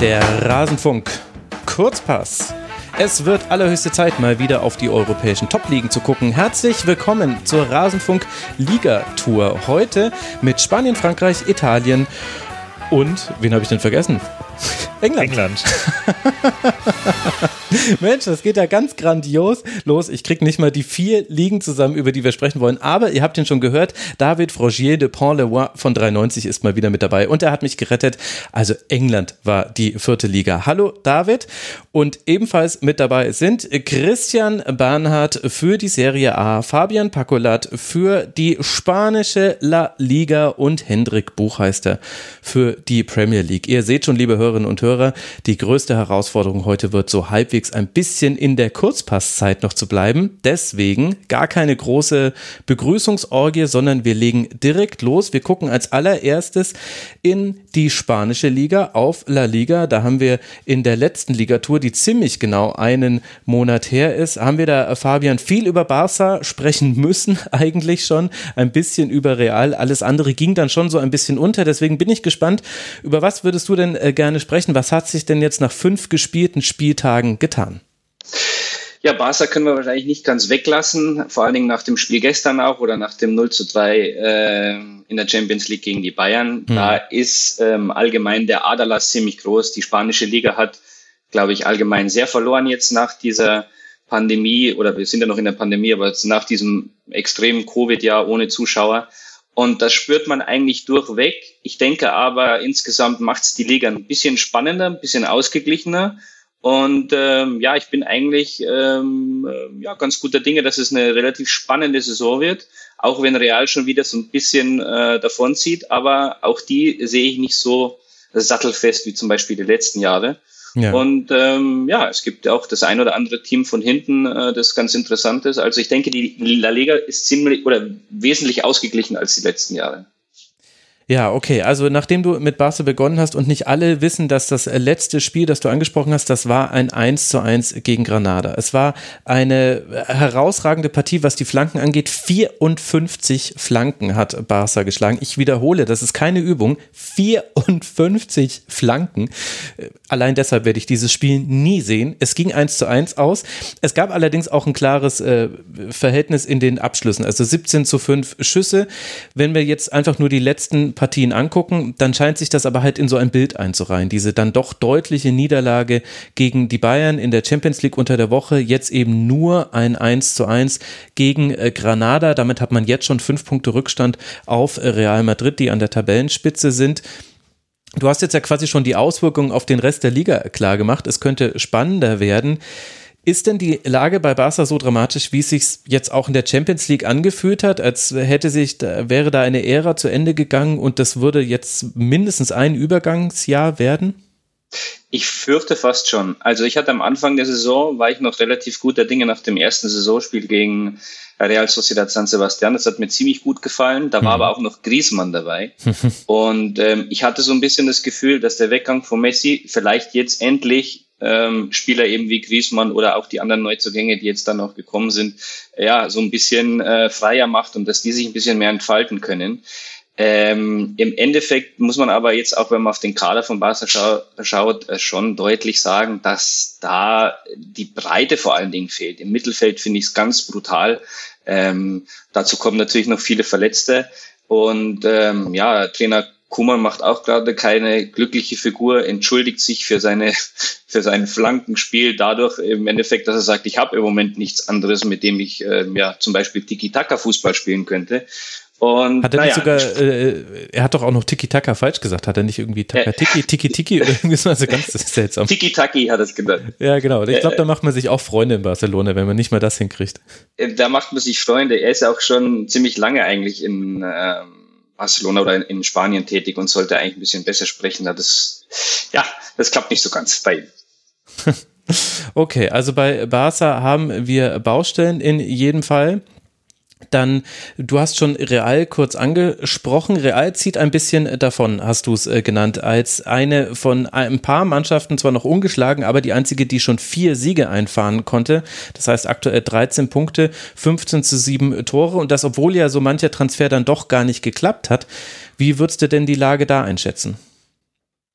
Der Rasenfunk. Kurzpass. Es wird allerhöchste Zeit, mal wieder auf die europäischen Top-Ligen zu gucken. Herzlich willkommen zur Rasenfunk Liga-Tour. Heute mit Spanien, Frankreich, Italien und, wen habe ich denn vergessen? England. England. Mensch, das geht ja ganz grandios los. Ich kriege nicht mal die vier Ligen zusammen, über die wir sprechen wollen. Aber ihr habt ihn schon gehört. David Frogier de Pont-le-Roi von 93 ist mal wieder mit dabei. Und er hat mich gerettet. Also England war die vierte Liga. Hallo David. Und ebenfalls mit dabei sind Christian Bernhard für die Serie A, Fabian Pacolat für die spanische La Liga und Hendrik Buchheister für die Premier League. Ihr seht schon, liebe Hörerinnen und Hörer, die größte Herausforderung heute wird so halbwegs ein bisschen in der Kurzpasszeit noch zu bleiben. Deswegen gar keine große Begrüßungsorgie, sondern wir legen direkt los. Wir gucken als allererstes in die spanische Liga auf La Liga. Da haben wir in der letzten Ligatur, die ziemlich genau einen Monat her ist, haben wir da, Fabian, viel über Barca sprechen müssen, eigentlich schon. Ein bisschen über Real. Alles andere ging dann schon so ein bisschen unter. Deswegen bin ich gespannt, über was würdest du denn äh, gerne sprechen? Was hat sich denn jetzt nach fünf gespielten Spieltagen getan? Ja, Barca können wir wahrscheinlich nicht ganz weglassen, vor allen Dingen nach dem Spiel gestern auch oder nach dem 0 zu 3 äh, in der Champions League gegen die Bayern. Mhm. Da ist ähm, allgemein der Aderlass ziemlich groß. Die spanische Liga hat, glaube ich, allgemein sehr verloren jetzt nach dieser Pandemie oder wir sind ja noch in der Pandemie, aber jetzt nach diesem extremen Covid-Jahr ohne Zuschauer. Und das spürt man eigentlich durchweg. Ich denke aber, insgesamt macht es die Liga ein bisschen spannender, ein bisschen ausgeglichener. Und ähm, ja, ich bin eigentlich ähm, äh, ja, ganz guter Dinge, dass es eine relativ spannende Saison wird, auch wenn Real schon wieder so ein bisschen äh, davonzieht. Aber auch die sehe ich nicht so sattelfest wie zum Beispiel die letzten Jahre. Ja. Und ähm, ja, es gibt auch das ein oder andere Team von hinten, äh, das ganz interessant ist. Also ich denke, die La Liga ist ziemlich oder wesentlich ausgeglichen als die letzten Jahre. Ja, okay. Also nachdem du mit Barca begonnen hast und nicht alle wissen, dass das letzte Spiel, das du angesprochen hast, das war ein 1 zu 1 gegen Granada. Es war eine herausragende Partie, was die Flanken angeht. 54 Flanken hat Barca geschlagen. Ich wiederhole, das ist keine Übung. 54 Flanken. Allein deshalb werde ich dieses Spiel nie sehen. Es ging 1 zu 1 aus. Es gab allerdings auch ein klares äh, Verhältnis in den Abschlüssen. Also 17 zu 5 Schüsse. Wenn wir jetzt einfach nur die letzten Partien angucken, dann scheint sich das aber halt in so ein Bild einzureihen. Diese dann doch deutliche Niederlage gegen die Bayern in der Champions League unter der Woche, jetzt eben nur ein 1 zu 1 gegen äh, Granada. Damit hat man jetzt schon fünf Punkte Rückstand auf äh, Real Madrid, die an der Tabellenspitze sind. Du hast jetzt ja quasi schon die Auswirkungen auf den Rest der Liga klar gemacht. Es könnte spannender werden. Ist denn die Lage bei Barca so dramatisch, wie es sich jetzt auch in der Champions League angefühlt hat, als hätte sich, wäre da eine Ära zu Ende gegangen und das würde jetzt mindestens ein Übergangsjahr werden? Ich fürchte fast schon. Also ich hatte am Anfang der Saison, war ich noch relativ guter Dinge nach dem ersten Saisonspiel gegen Real Sociedad San Sebastian. Das hat mir ziemlich gut gefallen. Da war mhm. aber auch noch Griezmann dabei. und ähm, ich hatte so ein bisschen das Gefühl, dass der Weggang von Messi vielleicht jetzt endlich ähm, Spieler eben wie Griezmann oder auch die anderen Neuzugänge, die jetzt dann noch gekommen sind, ja, so ein bisschen äh, freier macht und dass die sich ein bisschen mehr entfalten können. Ähm, Im Endeffekt muss man aber jetzt auch, wenn man auf den Kader von Barca schau schaut, äh, schon deutlich sagen, dass da die Breite vor allen Dingen fehlt. Im Mittelfeld finde ich es ganz brutal. Ähm, dazu kommen natürlich noch viele Verletzte. Und ähm, ja, Trainer Kuman macht auch gerade keine glückliche Figur, entschuldigt sich für seine für sein Flankenspiel dadurch im Endeffekt, dass er sagt, ich habe im Moment nichts anderes, mit dem ich äh, ja zum Beispiel Tiki-Taka-Fußball spielen könnte. Und, hat er naja, nicht sogar, äh, er hat doch auch noch Tiki-Taka falsch gesagt, hat er nicht irgendwie Taka, Tiki, Tiki, Tiki oder irgendwie so, also ganz seltsam. Tiki-Taki hat es genannt. Ja, genau. Ich glaube, da macht man sich auch Freunde in Barcelona, wenn man nicht mal das hinkriegt. Äh, da macht man sich Freunde. Er ist ja auch schon ziemlich lange eigentlich in, ähm, Barcelona oder in, Spanien tätig und sollte eigentlich ein bisschen besser sprechen. Das, ja, das klappt nicht so ganz bei ihm. Okay, also bei Barca haben wir Baustellen in jedem Fall. Dann, du hast schon Real kurz angesprochen. Real zieht ein bisschen davon, hast du es äh, genannt, als eine von ein paar Mannschaften, zwar noch ungeschlagen, aber die einzige, die schon vier Siege einfahren konnte. Das heißt aktuell 13 Punkte, 15 zu 7 Tore und das, obwohl ja so mancher Transfer dann doch gar nicht geklappt hat. Wie würdest du denn die Lage da einschätzen?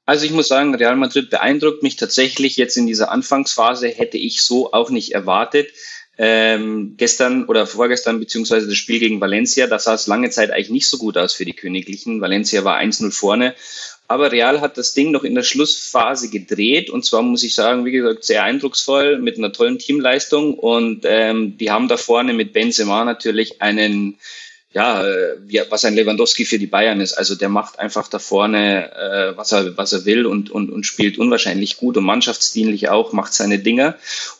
Also ich muss sagen, Real Madrid beeindruckt mich tatsächlich jetzt in dieser Anfangsphase, hätte ich so auch nicht erwartet. Ähm, gestern oder vorgestern beziehungsweise das Spiel gegen Valencia, da sah es lange Zeit eigentlich nicht so gut aus für die Königlichen. Valencia war 1-0 vorne. Aber Real hat das Ding noch in der Schlussphase gedreht und zwar muss ich sagen, wie gesagt, sehr eindrucksvoll mit einer tollen Teamleistung und ähm, die haben da vorne mit Benzema natürlich einen ja, äh, wie, was ein Lewandowski für die Bayern ist. Also der macht einfach da vorne, äh, was, er, was er will und, und, und spielt unwahrscheinlich gut und mannschaftsdienlich auch, macht seine Dinge.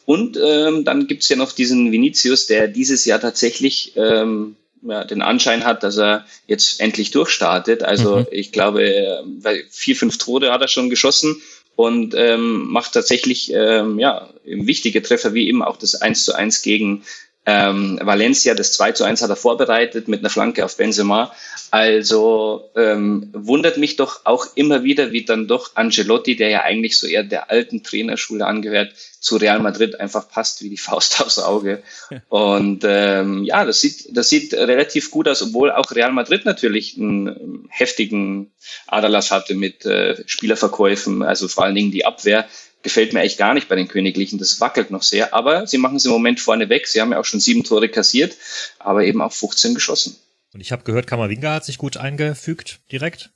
Und ähm, dann gibt's ja noch diesen Vinicius, der dieses Jahr tatsächlich ähm, ja, den Anschein hat, dass er jetzt endlich durchstartet. Also mhm. ich glaube, vier, fünf Tore hat er schon geschossen und ähm, macht tatsächlich ähm, ja, wichtige Treffer, wie eben auch das 1 zu 1 gegen ähm, Valencia, das 2 zu 1 hat er vorbereitet mit einer Flanke auf Benzema. Also ähm, wundert mich doch auch immer wieder, wie dann doch Angelotti, der ja eigentlich so eher der alten Trainerschule angehört, zu Real Madrid einfach passt wie die Faust aufs Auge. Und ähm, ja, das sieht, das sieht relativ gut aus, obwohl auch Real Madrid natürlich einen heftigen Aderlass hatte mit äh, Spielerverkäufen, also vor allen Dingen die Abwehr gefällt mir eigentlich gar nicht bei den Königlichen. Das wackelt noch sehr. Aber sie machen es im Moment vorne weg. Sie haben ja auch schon sieben Tore kassiert, aber eben auch 15 geschossen. Und ich habe gehört, Kamavinga hat sich gut eingefügt direkt.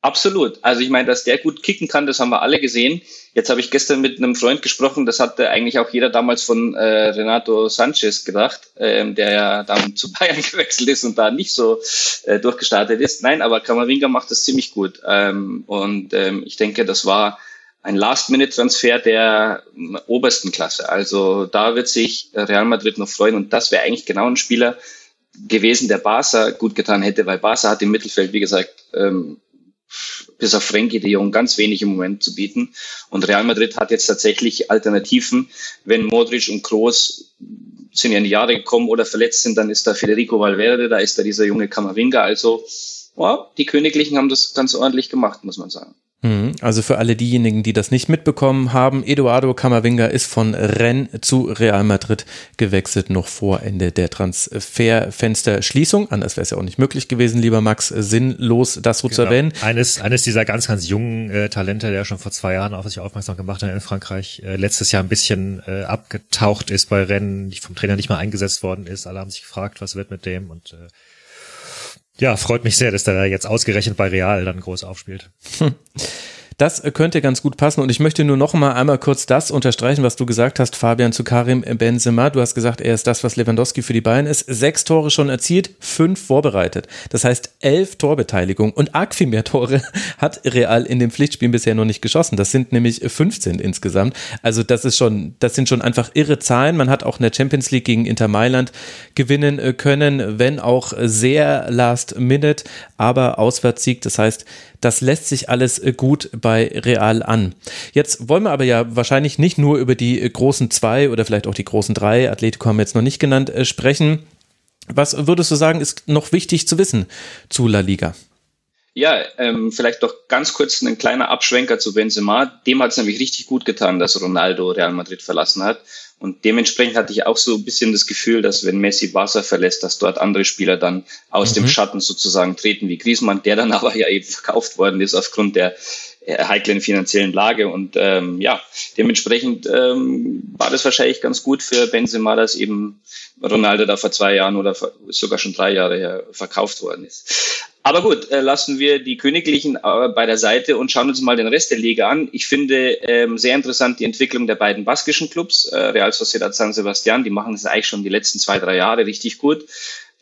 Absolut. Also ich meine, dass der gut kicken kann, das haben wir alle gesehen. Jetzt habe ich gestern mit einem Freund gesprochen, das hatte eigentlich auch jeder damals von äh, Renato Sanchez gedacht, ähm, der ja dann zu Bayern gewechselt ist und da nicht so äh, durchgestartet ist. Nein, aber Kamavinga macht das ziemlich gut. Ähm, und ähm, ich denke, das war ein Last-Minute-Transfer der obersten Klasse. Also da wird sich Real Madrid noch freuen und das wäre eigentlich genau ein Spieler gewesen, der Barca gut getan hätte, weil Barca hat im Mittelfeld, wie gesagt, ähm, bis auf Frenkie de Jong ganz wenig im Moment zu bieten. Und Real Madrid hat jetzt tatsächlich Alternativen. Wenn Modric und Kroos sind ja in die Jahre gekommen oder verletzt sind, dann ist da Federico Valverde, da ist da dieser junge Kamavinga. Also ja, die Königlichen haben das ganz ordentlich gemacht, muss man sagen. Mhm. Also für alle diejenigen, die das nicht mitbekommen haben, Eduardo Camavinga ist von Rennes zu Real Madrid gewechselt, noch vor Ende der Transferfensterschließung. Anders wäre es ja auch nicht möglich gewesen, lieber Max, sinnlos das so genau. zu erwähnen. Eines, eines dieser ganz, ganz jungen äh, Talente, der schon vor zwei Jahren auf sich aufmerksam gemacht hat in Frankreich, äh, letztes Jahr ein bisschen äh, abgetaucht ist bei Rennen, vom Trainer nicht mal eingesetzt worden ist. Alle haben sich gefragt, was wird mit dem und äh, ja, freut mich sehr, dass der da jetzt ausgerechnet bei Real dann groß aufspielt. Hm. Das könnte ganz gut passen und ich möchte nur noch mal einmal kurz das unterstreichen, was du gesagt hast, Fabian, zu Karim Benzema. Du hast gesagt, er ist das, was Lewandowski für die Bayern ist. Sechs Tore schon erzielt, fünf vorbereitet. Das heißt elf Torbeteiligung und arg viel mehr Tore hat Real in den Pflichtspielen bisher noch nicht geschossen. Das sind nämlich 15 insgesamt. Also das ist schon, das sind schon einfach irre Zahlen. Man hat auch in der Champions League gegen Inter Mailand gewinnen können, wenn auch sehr last minute, aber Auswärtssieg. Das heißt, das lässt sich alles äh, gut bei Real an. Jetzt wollen wir aber ja wahrscheinlich nicht nur über die äh, großen zwei oder vielleicht auch die großen drei, Atletico haben wir jetzt noch nicht genannt, äh, sprechen. Was würdest du sagen, ist noch wichtig zu wissen zu La Liga? Ja, ähm, vielleicht doch ganz kurz ein kleiner Abschwenker zu Benzema. Dem hat es nämlich richtig gut getan, dass Ronaldo Real Madrid verlassen hat. Und dementsprechend hatte ich auch so ein bisschen das Gefühl, dass wenn Messi Barca verlässt, dass dort andere Spieler dann aus mhm. dem Schatten sozusagen treten, wie Griezmann, der dann aber ja eben verkauft worden ist aufgrund der äh, heiklen finanziellen Lage. Und ähm, ja, dementsprechend ähm, war das wahrscheinlich ganz gut für Benzema, dass eben Ronaldo da vor zwei Jahren oder sogar schon drei Jahre her verkauft worden ist. Aber gut, äh, lassen wir die Königlichen äh, bei der Seite und schauen uns mal den Rest der Liga an. Ich finde ähm, sehr interessant die Entwicklung der beiden baskischen Clubs, äh, Real Sociedad San Sebastian. Die machen es eigentlich schon die letzten zwei, drei Jahre richtig gut.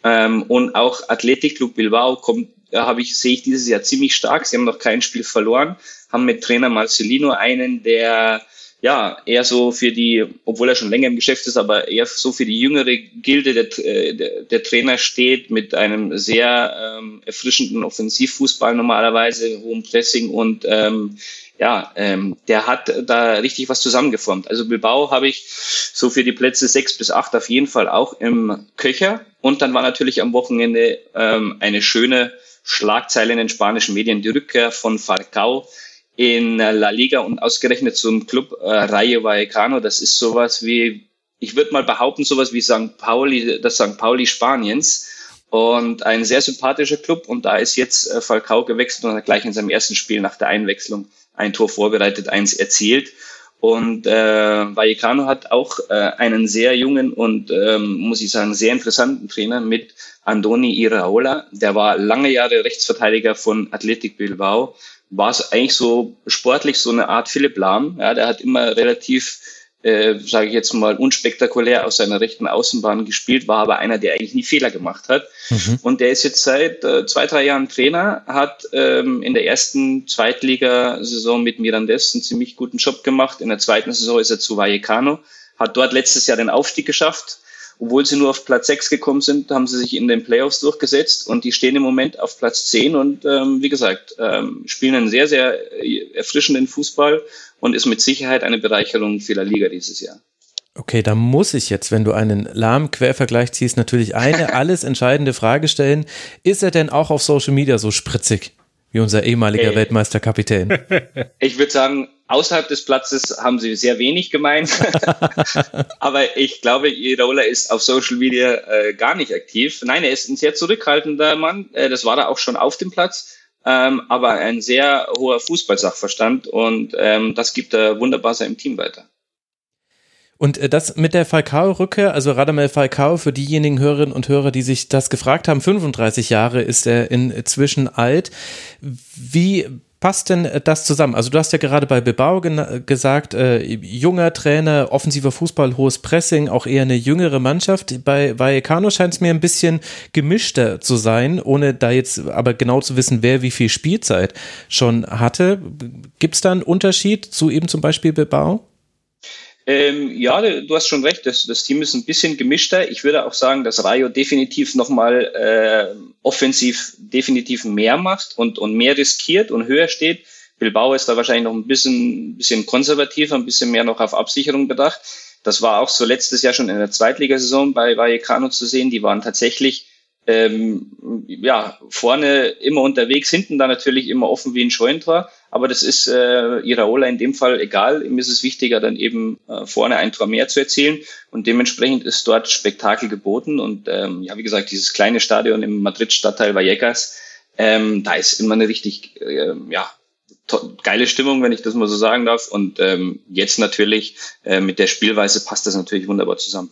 Ähm, und auch Athletic Club Bilbao kommt, da habe ich, sehe ich dieses Jahr ziemlich stark. Sie haben noch kein Spiel verloren, haben mit Trainer Marcelino einen, der ja, eher so für die, obwohl er schon länger im Geschäft ist, aber eher so für die jüngere Gilde der, äh, der, der Trainer steht, mit einem sehr ähm, erfrischenden Offensivfußball normalerweise, hohem Pressing und ähm, ja, ähm, der hat da richtig was zusammengeformt. Also Bilbao habe ich so für die Plätze sechs bis acht auf jeden Fall auch im Köcher. Und dann war natürlich am Wochenende ähm, eine schöne Schlagzeile in den spanischen Medien, die Rückkehr von Falcao in La Liga und ausgerechnet zum Club äh, Rayo Vallecano. Das ist sowas wie, ich würde mal behaupten, sowas wie St. Pauli, das St. Pauli Spaniens. Und ein sehr sympathischer Club. Und da ist jetzt äh, Falcao gewechselt und hat gleich in seinem ersten Spiel nach der Einwechslung ein Tor vorbereitet, eins erzielt. Und äh, Vallecano hat auch äh, einen sehr jungen und, ähm, muss ich sagen, sehr interessanten Trainer mit Andoni Iraola. Der war lange Jahre Rechtsverteidiger von Athletic Bilbao. War es eigentlich so sportlich so eine Art Philipp Lahm. Ja, der hat immer relativ äh, sage ich jetzt mal, unspektakulär aus seiner rechten Außenbahn gespielt, war aber einer, der eigentlich nie Fehler gemacht hat. Mhm. Und der ist jetzt seit äh, zwei, drei Jahren Trainer, hat ähm, in der ersten Zweitligasaison mit Mirandes einen ziemlich guten Job gemacht. In der zweiten Saison ist er zu Vallecano, hat dort letztes Jahr den Aufstieg geschafft. Obwohl sie nur auf Platz 6 gekommen sind, haben sie sich in den Playoffs durchgesetzt und die stehen im Moment auf Platz 10 und ähm, wie gesagt, ähm, spielen einen sehr, sehr erfrischenden Fußball und ist mit Sicherheit eine Bereicherung La Liga dieses Jahr. Okay, da muss ich jetzt, wenn du einen lahmen Quervergleich ziehst, natürlich eine alles entscheidende Frage stellen. Ist er denn auch auf Social Media so spritzig wie unser ehemaliger hey. Weltmeisterkapitän? Ich würde sagen, außerhalb des Platzes haben sie sehr wenig gemeint. Aber ich glaube, Irola ist auf Social Media äh, gar nicht aktiv. Nein, er ist ein sehr zurückhaltender Mann. Äh, das war er auch schon auf dem Platz ähm, aber ein sehr hoher Fußballsachverstand und ähm, das gibt er wunderbar seinem Team weiter. Und äh, das mit der Falcao-Rückkehr, also Radamel Falcao, für diejenigen Hörerinnen und Hörer, die sich das gefragt haben, 35 Jahre ist er inzwischen alt. Wie passt denn äh, das zusammen? Also du hast ja gerade bei Bilbao gesagt, äh, junger Trainer, offensiver Fußball, hohes Pressing, auch eher eine jüngere Mannschaft. Bei Vallecano scheint es mir ein bisschen gemischter zu sein, ohne da jetzt aber genau zu wissen, wer wie viel Spielzeit schon hatte. Gibt es da einen Unterschied zu eben zum Beispiel Bilbao? Ähm, ja, du hast schon recht, das, das Team ist ein bisschen gemischter. Ich würde auch sagen, dass Rayo definitiv nochmal äh, offensiv definitiv mehr macht und, und mehr riskiert und höher steht. Bilbao ist da wahrscheinlich noch ein bisschen, bisschen konservativer, ein bisschen mehr noch auf Absicherung bedacht. Das war auch so letztes Jahr schon in der Zweitligasaison bei Vallecano zu sehen. Die waren tatsächlich ähm, ja, vorne immer unterwegs, hinten dann natürlich immer offen wie ein Scheuntor. Aber das ist äh, Iraola in dem Fall egal. Ihm ist es wichtiger, dann eben äh, vorne ein Tor mehr zu erzielen. Und dementsprechend ist dort Spektakel geboten. Und ähm, ja, wie gesagt, dieses kleine Stadion im Madrid-Stadtteil Vallecas, ähm, da ist immer eine richtig äh, ja, geile Stimmung, wenn ich das mal so sagen darf. Und ähm, jetzt natürlich äh, mit der Spielweise passt das natürlich wunderbar zusammen.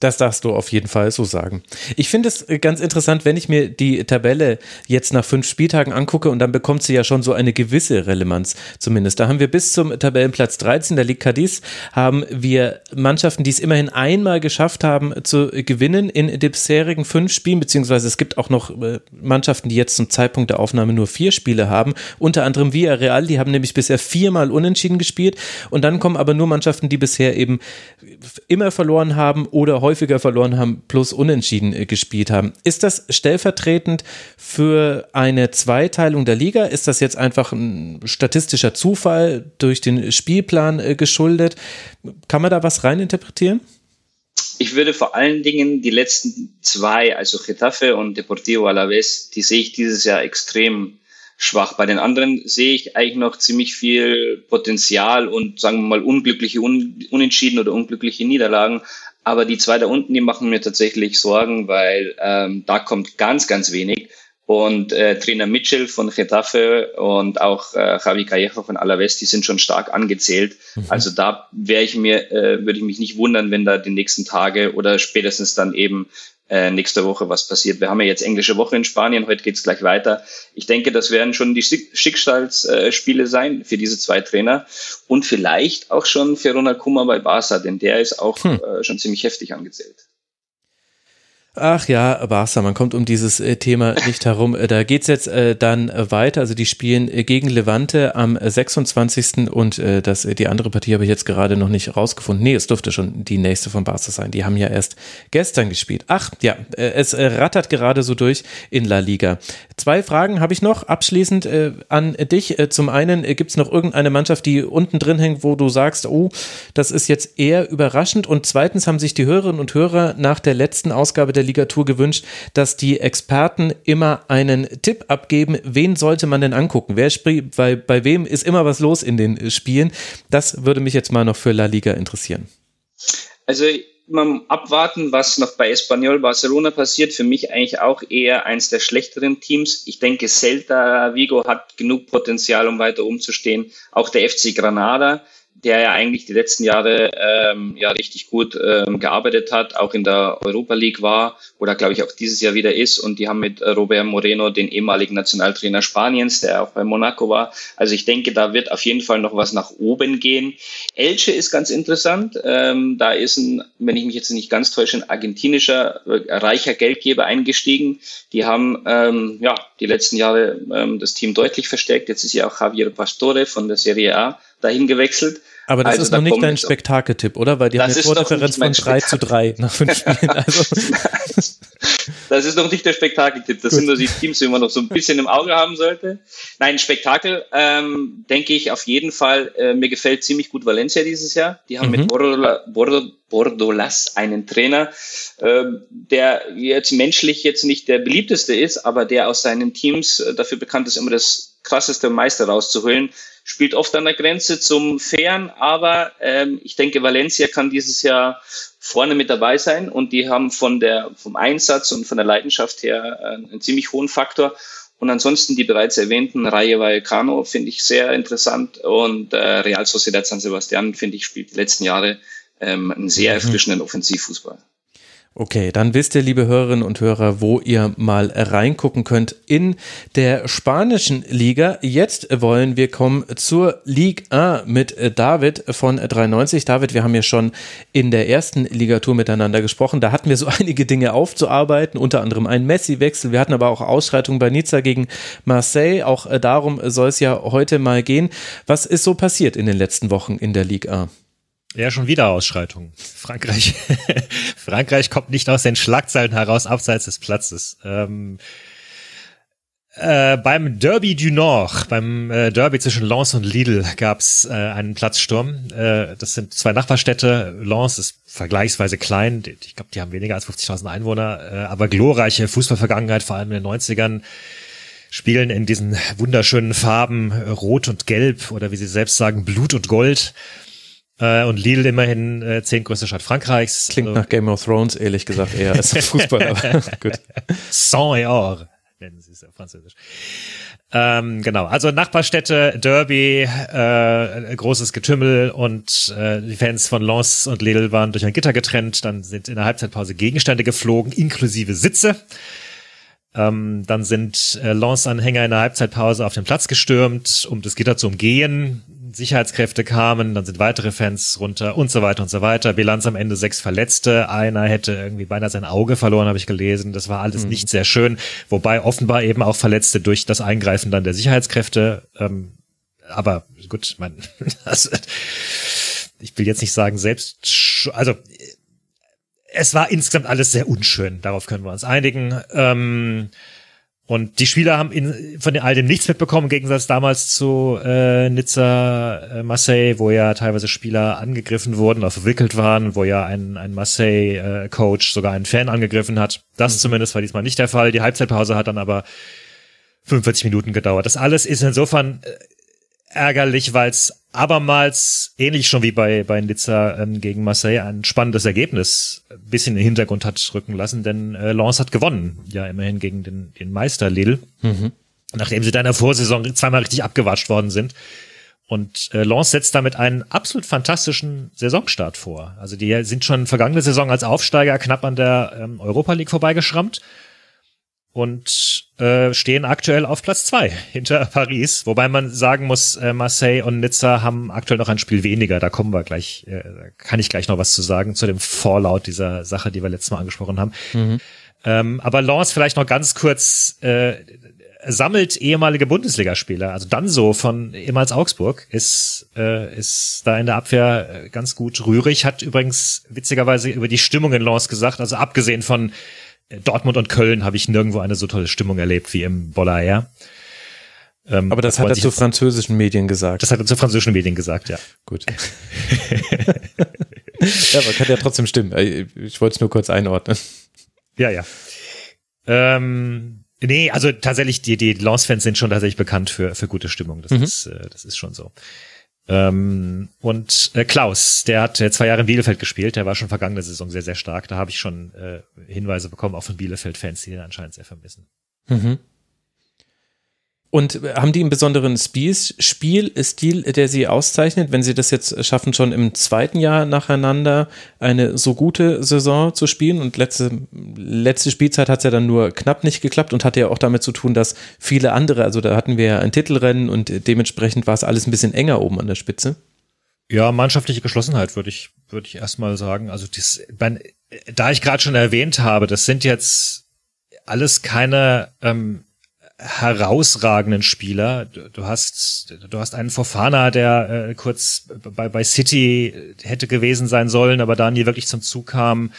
Das darfst du auf jeden Fall so sagen. Ich finde es äh, ganz interessant, wenn ich mir die Tabelle jetzt nach fünf Spieltagen angucke und dann bekommt sie ja schon so eine gewisse Relevanz zumindest. Da haben wir bis zum Tabellenplatz 13 der Ligue Cadiz haben wir Mannschaften, die es immerhin einmal geschafft haben zu gewinnen in den bisherigen fünf Spielen, beziehungsweise es gibt auch noch äh, Mannschaften, die jetzt zum Zeitpunkt der Aufnahme nur vier Spiele haben, unter anderem Villarreal, die haben nämlich bisher viermal unentschieden gespielt und dann kommen aber nur Mannschaften, die bisher eben immer verloren haben oder häufiger verloren haben, plus unentschieden äh, gespielt haben. Ist das stellvertretend für eine Zweiteilung der Liga? Ist das jetzt einfach ein statistischer Zufall durch den Spielplan äh, geschuldet? Kann man da was reininterpretieren? Ich würde vor allen Dingen die letzten zwei, also Getafe und Deportivo Alavés, die sehe ich dieses Jahr extrem schwach. Bei den anderen sehe ich eigentlich noch ziemlich viel Potenzial und sagen wir mal unglückliche Unentschieden oder unglückliche Niederlagen. Aber die zwei da unten, die machen mir tatsächlich Sorgen, weil ähm, da kommt ganz, ganz wenig. Und äh, Trainer Mitchell von Getafe und auch äh, Javi Callejo von Alaves, die sind schon stark angezählt. Mhm. Also da wäre ich mir, äh, würde ich mich nicht wundern, wenn da die nächsten Tage oder spätestens dann eben äh, nächste Woche was passiert. Wir haben ja jetzt englische Woche in Spanien, heute geht's gleich weiter. Ich denke, das werden schon die Schicksalsspiele sein für diese zwei Trainer und vielleicht auch schon für Ronald Kummer bei Barca, denn der ist auch hm. äh, schon ziemlich heftig angezählt. Ach ja, Barca, man kommt um dieses äh, Thema nicht herum. Äh, da geht's jetzt äh, dann weiter. Also die spielen gegen Levante am 26. und das, die andere Partie habe ich jetzt gerade noch nicht rausgefunden. Nee, es dürfte schon die nächste von Barca sein. Die haben ja erst gestern gespielt. Ach ja, es rattert gerade so durch in La Liga. Zwei Fragen habe ich noch abschließend an dich. Zum einen, gibt's noch irgendeine Mannschaft, die unten drin hängt, wo du sagst, oh, das ist jetzt eher überraschend? Und zweitens haben sich die Hörerinnen und Hörer nach der letzten Ausgabe der Ligatur gewünscht, dass die Experten immer einen Tipp abgeben, wen sollte man denn angucken? Wer spielt, bei, bei wem ist immer was los in den Spielen? Das würde mich jetzt mal noch für La Liga interessieren. Also mal abwarten, was noch bei Espanyol Barcelona passiert. Für mich eigentlich auch eher eins der schlechteren Teams. Ich denke, Celta Vigo hat genug Potenzial, um weiter umzustehen. Auch der FC Granada der ja eigentlich die letzten Jahre ähm, ja richtig gut ähm, gearbeitet hat, auch in der Europa League war oder glaube ich auch dieses Jahr wieder ist. Und die haben mit Robert Moreno den ehemaligen Nationaltrainer Spaniens, der auch bei Monaco war. Also ich denke, da wird auf jeden Fall noch was nach oben gehen. Elche ist ganz interessant. Ähm, da ist ein, wenn ich mich jetzt nicht ganz täusche, ein argentinischer äh, reicher Geldgeber eingestiegen. Die haben ähm, ja die letzten Jahre ähm, das Team deutlich verstärkt. Jetzt ist ja auch Javier Pastore von der Serie A dahin gewechselt. Aber das also, ist noch nicht dein Spektakeltipp, oder? Weil die haben eine Tordifferenz von 3 zu 3 nach fünf Spielen. Also. das ist noch nicht der Spektakeltipp. Das Gut. sind nur die Teams, die man noch so ein bisschen im Auge haben sollte. Nein, Spektakel, ähm, denke ich auf jeden Fall. Äh, mir gefällt ziemlich gut Valencia dieses Jahr. Die haben mhm. mit Bordola, Bordo, Bordolas einen Trainer, äh, der jetzt menschlich jetzt nicht der beliebteste ist, aber der aus seinen Teams äh, dafür bekannt ist, immer das krasseste Meister rauszuholen spielt oft an der Grenze zum Fairen, aber ähm, ich denke, Valencia kann dieses Jahr vorne mit dabei sein und die haben von der, vom Einsatz und von der Leidenschaft her äh, einen ziemlich hohen Faktor. Und ansonsten die bereits erwähnten Rayo Vallecano finde ich sehr interessant und äh, Real Sociedad San Sebastian finde ich spielt die letzten Jahre ähm, einen sehr mhm. erfrischenden Offensivfußball. Okay, dann wisst ihr, liebe Hörerinnen und Hörer, wo ihr mal reingucken könnt in der spanischen Liga. Jetzt wollen wir kommen zur Ligue 1 mit David von 93. David, wir haben ja schon in der ersten Ligatur miteinander gesprochen. Da hatten wir so einige Dinge aufzuarbeiten, unter anderem einen Messi-Wechsel. Wir hatten aber auch Ausschreitungen bei Nizza gegen Marseille. Auch darum soll es ja heute mal gehen. Was ist so passiert in den letzten Wochen in der Ligue 1? Ja, schon wieder Ausschreitungen. Frankreich, Frankreich kommt nicht aus den Schlagzeilen heraus, abseits des Platzes. Ähm, äh, beim Derby du Nord, beim äh, Derby zwischen Lens und Lille, gab's äh, einen Platzsturm. Äh, das sind zwei Nachbarstädte. Lens ist vergleichsweise klein. Ich glaube, die haben weniger als 50.000 Einwohner, äh, aber glorreiche Fußballvergangenheit, vor allem in den 90ern spielen in diesen wunderschönen Farben Rot und Gelb oder wie sie selbst sagen, Blut und Gold. Äh, und Lille immerhin äh, zehntgrößte Stadt Frankreichs. Klingt also, nach Game of Thrones, ehrlich gesagt, eher als Fußball, aber gut. Saint or nennen sie es ja französisch. Ähm, genau, also Nachbarstädte, Derby, äh, großes Getümmel und äh, die Fans von Lens und Lille waren durch ein Gitter getrennt. Dann sind in der Halbzeitpause Gegenstände geflogen, inklusive Sitze. Ähm, dann sind äh, Lens-Anhänger in der Halbzeitpause auf den Platz gestürmt, um das Gitter zu umgehen. Sicherheitskräfte kamen, dann sind weitere Fans runter und so weiter und so weiter. Bilanz am Ende sechs Verletzte. Einer hätte irgendwie beinahe sein Auge verloren, habe ich gelesen. Das war alles mhm. nicht sehr schön. Wobei offenbar eben auch Verletzte durch das Eingreifen dann der Sicherheitskräfte. Ähm, aber gut, man, das, ich will jetzt nicht sagen selbst, also es war insgesamt alles sehr unschön. Darauf können wir uns einigen. Ähm, und die Spieler haben in, von all dem nichts mitbekommen, im Gegensatz damals zu äh, Nizza, äh, Marseille, wo ja teilweise Spieler angegriffen wurden, oder verwickelt waren, wo ja ein, ein Marseille-Coach äh, sogar einen Fan angegriffen hat. Das mhm. zumindest war diesmal nicht der Fall. Die Halbzeitpause hat dann aber 45 Minuten gedauert. Das alles ist insofern äh, ärgerlich, weil es abermals, ähnlich schon wie bei, bei Nizza ähm, gegen Marseille, ein spannendes Ergebnis ein bisschen in den Hintergrund hat rücken lassen, denn äh, Lens hat gewonnen, ja immerhin gegen den, den Meister Lille, mhm. nachdem sie da in der Vorsaison zweimal richtig abgewatscht worden sind. Und äh, Lens setzt damit einen absolut fantastischen Saisonstart vor. Also die sind schon vergangene Saison als Aufsteiger knapp an der ähm, Europa League vorbeigeschrammt und äh, stehen aktuell auf Platz zwei hinter Paris. Wobei man sagen muss, äh, Marseille und Nizza haben aktuell noch ein Spiel weniger. Da kommen wir gleich, äh, kann ich gleich noch was zu sagen zu dem Fallout dieser Sache, die wir letztes Mal angesprochen haben. Mhm. Ähm, aber Lens vielleicht noch ganz kurz äh, sammelt ehemalige Bundesligaspieler. Also Danso von ehemals Augsburg ist, äh, ist da in der Abwehr äh, ganz gut rührig, hat übrigens witzigerweise über die Stimmung in Lens gesagt, also abgesehen von Dortmund und Köln habe ich nirgendwo eine so tolle Stimmung erlebt wie im Bollaer. Ähm, Aber das hat er zu französischen Medien gesagt. Das hat er zu französischen Medien gesagt, ja. Gut. ja, aber kann ja trotzdem stimmen. Äh, ich wollte es nur kurz einordnen. Ja, ja. Ähm, nee, also tatsächlich, die, die Lens-Fans sind schon tatsächlich bekannt für, für gute Stimmung. Das, mhm. ist, äh, das ist schon so. Ähm, und äh, Klaus, der hat äh, zwei Jahre in Bielefeld gespielt, der war schon vergangene Saison sehr, sehr stark. Da habe ich schon äh, Hinweise bekommen, auch von Bielefeld-Fans, die ihn anscheinend sehr vermissen. Mhm. Und haben die einen besonderen Spielstil, der sie auszeichnet, wenn sie das jetzt schaffen, schon im zweiten Jahr nacheinander eine so gute Saison zu spielen? Und letzte, letzte Spielzeit hat es ja dann nur knapp nicht geklappt und hatte ja auch damit zu tun, dass viele andere, also da hatten wir ja ein Titelrennen und dementsprechend war es alles ein bisschen enger oben an der Spitze. Ja, mannschaftliche Geschlossenheit würde ich, würde ich erstmal sagen. Also das, mein, da ich gerade schon erwähnt habe, das sind jetzt alles keine ähm, herausragenden Spieler. Du, du, hast, du hast einen Fofana, der äh, kurz bei, bei City hätte gewesen sein sollen, aber da nie wirklich zum Zug kam,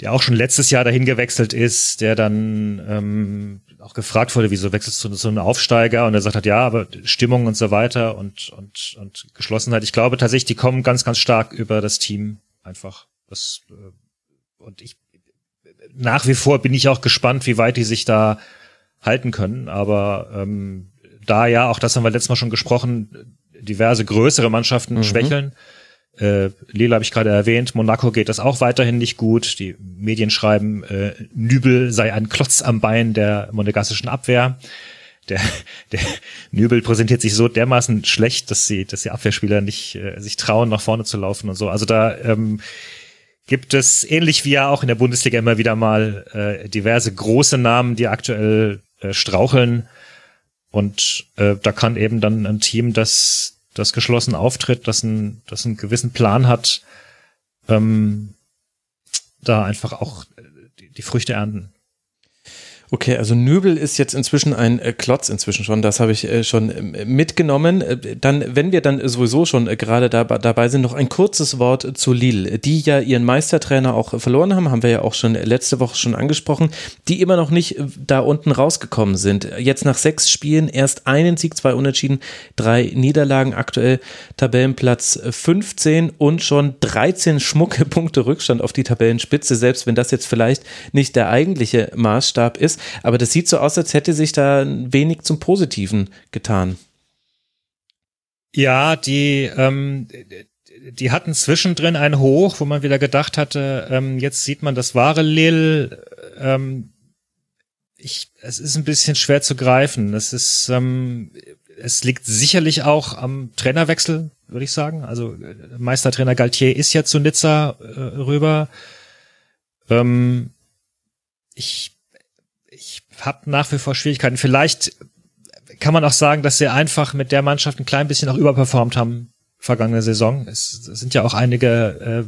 der auch schon letztes Jahr dahin gewechselt ist, der dann ähm, auch gefragt wurde, wieso wechselst du zu einem Aufsteiger? Und er sagt hat, ja, aber Stimmung und so weiter und, und, und Geschlossenheit. Ich glaube tatsächlich, die kommen ganz, ganz stark über das Team einfach. Das, äh, und ich nach wie vor bin ich auch gespannt, wie weit die sich da halten können. Aber ähm, da ja, auch das haben wir letztes Mal schon gesprochen, diverse größere Mannschaften mhm. schwächeln. Äh, Lille habe ich gerade erwähnt, Monaco geht das auch weiterhin nicht gut. Die Medien schreiben, äh, Nübel sei ein Klotz am Bein der monegassischen Abwehr. Der, der Nübel präsentiert sich so dermaßen schlecht, dass sie, dass die Abwehrspieler nicht äh, sich trauen, nach vorne zu laufen und so. Also da ähm, gibt es ähnlich wie ja auch in der Bundesliga immer wieder mal äh, diverse große Namen, die aktuell äh, straucheln. Und äh, da kann eben dann ein Team, das, das geschlossen auftritt, das, ein, das einen gewissen Plan hat, ähm, da einfach auch die, die Früchte ernten. Okay, also Nübel ist jetzt inzwischen ein äh, Klotz inzwischen schon, das habe ich äh, schon äh, mitgenommen. Dann, wenn wir dann sowieso schon gerade da, dabei sind, noch ein kurzes Wort zu Lille, die ja ihren Meistertrainer auch verloren haben, haben wir ja auch schon letzte Woche schon angesprochen, die immer noch nicht da unten rausgekommen sind. Jetzt nach sechs Spielen erst einen Sieg, zwei Unentschieden, drei Niederlagen, aktuell Tabellenplatz 15 und schon 13 schmucke Punkte Rückstand auf die Tabellenspitze, selbst wenn das jetzt vielleicht nicht der eigentliche Maßstab ist. Aber das sieht so aus, als hätte sich da wenig zum Positiven getan. Ja, die, ähm, die hatten zwischendrin ein Hoch, wo man wieder gedacht hatte, ähm, jetzt sieht man das wahre Lil. Ähm, ich, es ist ein bisschen schwer zu greifen. Es ist, ähm, es liegt sicherlich auch am Trainerwechsel, würde ich sagen. Also Meistertrainer Galtier ist ja zu Nizza äh, rüber. Ähm, ich habe nach wie vor Schwierigkeiten. Vielleicht kann man auch sagen, dass sie einfach mit der Mannschaft ein klein bisschen auch überperformt haben vergangene Saison. Es, es sind ja auch einige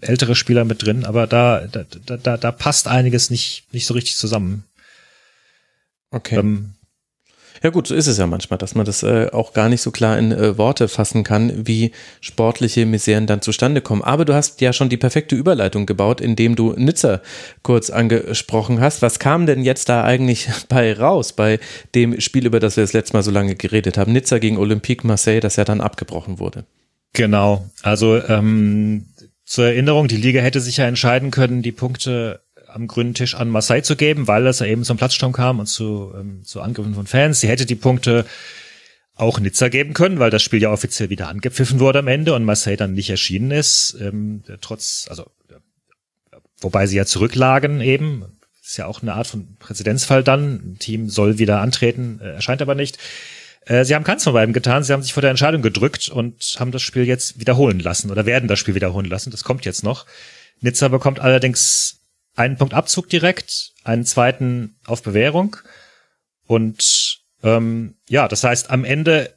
äh, ältere Spieler mit drin, aber da, da, da, da passt einiges nicht, nicht so richtig zusammen. Okay. Ähm, ja gut, so ist es ja manchmal, dass man das äh, auch gar nicht so klar in äh, Worte fassen kann, wie sportliche Miseren dann zustande kommen. Aber du hast ja schon die perfekte Überleitung gebaut, indem du Nizza kurz angesprochen hast. Was kam denn jetzt da eigentlich bei raus, bei dem Spiel, über das wir das letzte Mal so lange geredet haben? Nizza gegen Olympique Marseille, das ja dann abgebrochen wurde. Genau, also ähm, zur Erinnerung, die Liga hätte sich ja entscheiden können, die Punkte am grünen Tisch an Marseille zu geben, weil es eben zum Platzsturm kam und zu, ähm, zu Angriffen von Fans. Sie hätte die Punkte auch Nizza geben können, weil das Spiel ja offiziell wieder angepfiffen wurde am Ende und Marseille dann nicht erschienen ist, ähm, trotz, also wobei sie ja zurücklagen eben. Ist ja auch eine Art von Präzedenzfall dann. Ein Team soll wieder antreten, äh, erscheint aber nicht. Äh, sie haben keins von beiden getan. Sie haben sich vor der Entscheidung gedrückt und haben das Spiel jetzt wiederholen lassen oder werden das Spiel wiederholen lassen. Das kommt jetzt noch. Nizza bekommt allerdings einen Punkt Abzug direkt, einen zweiten auf Bewährung. Und ähm, ja, das heißt, am Ende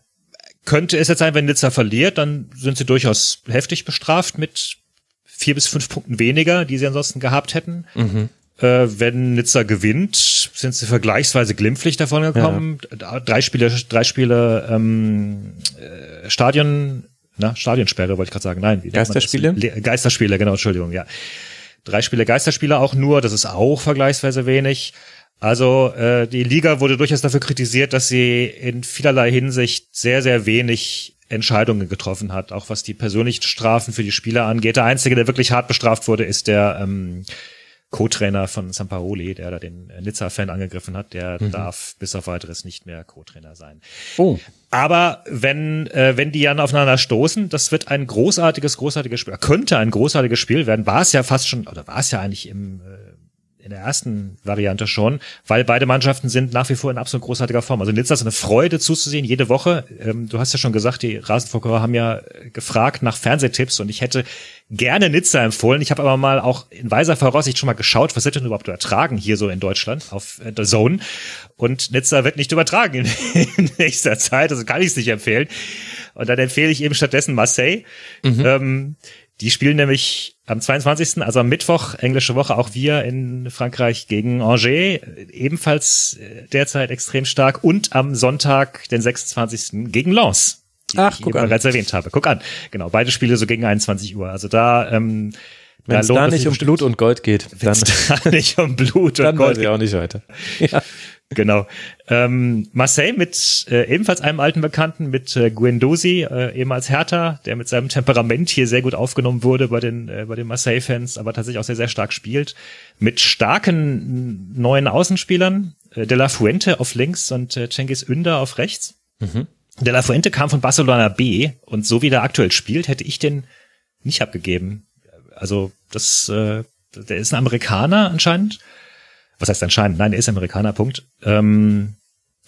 könnte es jetzt sein, wenn Nizza verliert, dann sind sie durchaus heftig bestraft mit vier bis fünf Punkten weniger, die sie ansonsten gehabt hätten. Mhm. Äh, wenn Nizza gewinnt, sind sie vergleichsweise glimpflich davon gekommen. Ja. Drei Spiele, drei Spiele ähm, äh, Stadion, na, Stadionsperre wollte ich gerade sagen. Nein, Geisterspiele? Geisterspiele, genau, Entschuldigung, ja. Drei Spiele Geisterspieler auch nur, das ist auch vergleichsweise wenig. Also äh, die Liga wurde durchaus dafür kritisiert, dass sie in vielerlei Hinsicht sehr, sehr wenig Entscheidungen getroffen hat, auch was die persönlichen Strafen für die Spieler angeht. Der einzige, der wirklich hart bestraft wurde, ist der ähm, Co-Trainer von Sampaoli, der da den Nizza-Fan angegriffen hat, der mhm. darf bis auf weiteres nicht mehr Co-Trainer sein. Oh. Aber wenn, äh, wenn die dann aufeinander stoßen, das wird ein großartiges, großartiges Spiel, könnte ein großartiges Spiel werden, war es ja fast schon, oder war es ja eigentlich im, äh, in der ersten Variante schon, weil beide Mannschaften sind nach wie vor in absolut großartiger Form. Also Nizza ist eine Freude zuzusehen, jede Woche. Ähm, du hast ja schon gesagt, die Rasenfucker haben ja gefragt nach Fernsehtipps und ich hätte gerne Nizza empfohlen. Ich habe aber mal auch in weiser Voraussicht schon mal geschaut, was wird denn überhaupt übertragen hier so in Deutschland auf äh, The Zone. Und Nizza wird nicht übertragen in, in nächster Zeit, also kann ich es nicht empfehlen. Und dann empfehle ich eben stattdessen Marseille. Mhm. Ähm, die spielen nämlich am 22., also am Mittwoch, englische Woche, auch wir in Frankreich gegen Angers, ebenfalls äh, derzeit extrem stark. Und am Sonntag, den 26. gegen Lens, die Ach, ich eben bereits erwähnt habe. Guck an. Genau, beide Spiele so gegen 21 Uhr. Also da, ähm, wenn es da, nicht um Blut und Gold geht, dann da nicht um Blut und Gold. Dann weiß ich auch nicht weiter. Ja. Genau. Ähm, Marseille mit äh, ebenfalls einem alten Bekannten, mit äh, Guendouzi, äh, ehemals Hertha, der mit seinem Temperament hier sehr gut aufgenommen wurde bei den, äh, bei den Marseille-Fans, aber tatsächlich auch sehr, sehr stark spielt. Mit starken neuen Außenspielern, äh, De La Fuente auf links und äh, Cengiz Ünder auf rechts. Mhm. De La Fuente kam von Barcelona B und so wie der aktuell spielt, hätte ich den nicht abgegeben. Also das, äh, der ist ein Amerikaner anscheinend. Was heißt anscheinend? Nein, er ist Amerikaner, Punkt. Ähm,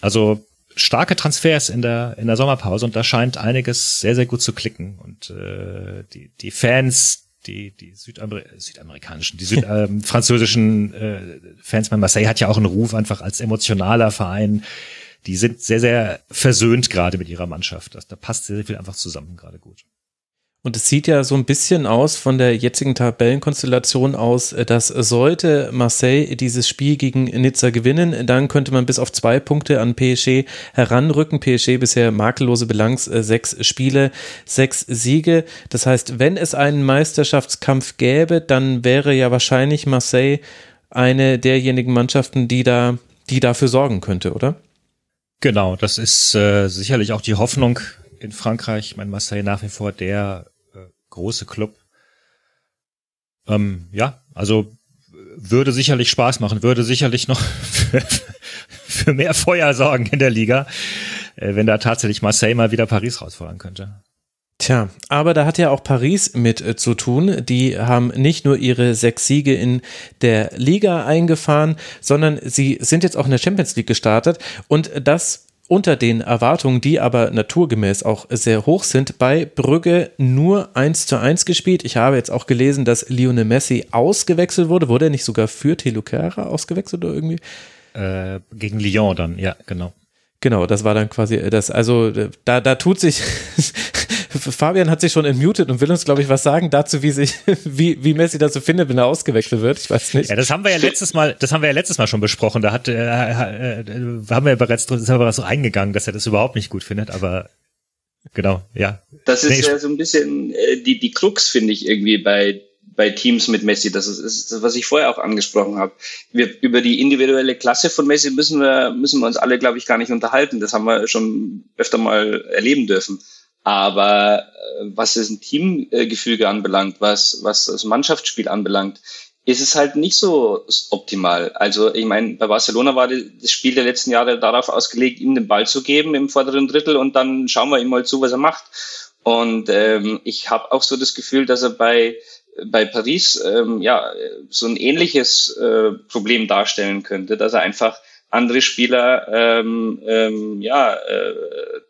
also starke Transfers in der in der Sommerpause und da scheint einiges sehr sehr gut zu klicken. Und äh, die die Fans die die Südamer südamerikanischen die süd ähm, französischen äh, Fans bei Marseille hat ja auch einen Ruf einfach als emotionaler Verein. Die sind sehr sehr versöhnt gerade mit ihrer Mannschaft. Das, da passt sehr, sehr viel einfach zusammen gerade gut und es sieht ja so ein bisschen aus von der jetzigen Tabellenkonstellation aus, äh, dass sollte Marseille dieses Spiel gegen Nizza gewinnen, dann könnte man bis auf zwei Punkte an PSG heranrücken. PSG bisher makellose Bilanz, äh, sechs Spiele, sechs Siege. Das heißt, wenn es einen Meisterschaftskampf gäbe, dann wäre ja wahrscheinlich Marseille eine derjenigen Mannschaften, die da, die dafür sorgen könnte, oder? Genau, das ist äh, sicherlich auch die Hoffnung in Frankreich. Mein Marseille nach wie vor der große Club. Ähm, ja, also würde sicherlich Spaß machen, würde sicherlich noch für, für mehr Feuer sorgen in der Liga, äh, wenn da tatsächlich Marseille mal wieder Paris rausfordern könnte. Tja, aber da hat ja auch Paris mit äh, zu tun. Die haben nicht nur ihre sechs Siege in der Liga eingefahren, sondern sie sind jetzt auch in der Champions League gestartet. Und das unter den Erwartungen, die aber naturgemäß auch sehr hoch sind, bei Brügge nur 1 zu 1 gespielt. Ich habe jetzt auch gelesen, dass Lionel Messi ausgewechselt wurde. Wurde er nicht sogar für Kehrer ausgewechselt oder irgendwie? Äh, gegen Lyon dann, ja, genau. Genau, das war dann quasi das, also da, da tut sich, Fabian hat sich schon entmutet und will uns, glaube ich, was sagen dazu, wie sich, wie, wie Messi das so findet, wenn er ausgewechselt wird. Ich weiß nicht. Ja, das haben wir ja letztes Mal, das haben wir ja letztes Mal schon besprochen. Da hat, äh, äh, haben wir ja bereits, haben wir so eingegangen, dass er das überhaupt nicht gut findet, aber genau, ja. Das ist nee, ja so ein bisschen äh, die, die Krux, finde ich, irgendwie bei bei Teams mit Messi. Das ist, ist das, was ich vorher auch angesprochen habe. Wir, über die individuelle Klasse von Messi müssen wir, müssen wir uns alle, glaube ich, gar nicht unterhalten. Das haben wir schon öfter mal erleben dürfen. Aber äh, was das Teamgefüge anbelangt, was, was das Mannschaftsspiel anbelangt, ist es halt nicht so optimal. Also ich meine, bei Barcelona war das Spiel der letzten Jahre darauf ausgelegt, ihm den Ball zu geben im vorderen Drittel und dann schauen wir ihm mal zu, was er macht. Und ähm, ich habe auch so das Gefühl, dass er bei bei Paris ähm, ja so ein ähnliches äh, Problem darstellen könnte, dass er einfach andere Spieler ähm, ähm, ja äh,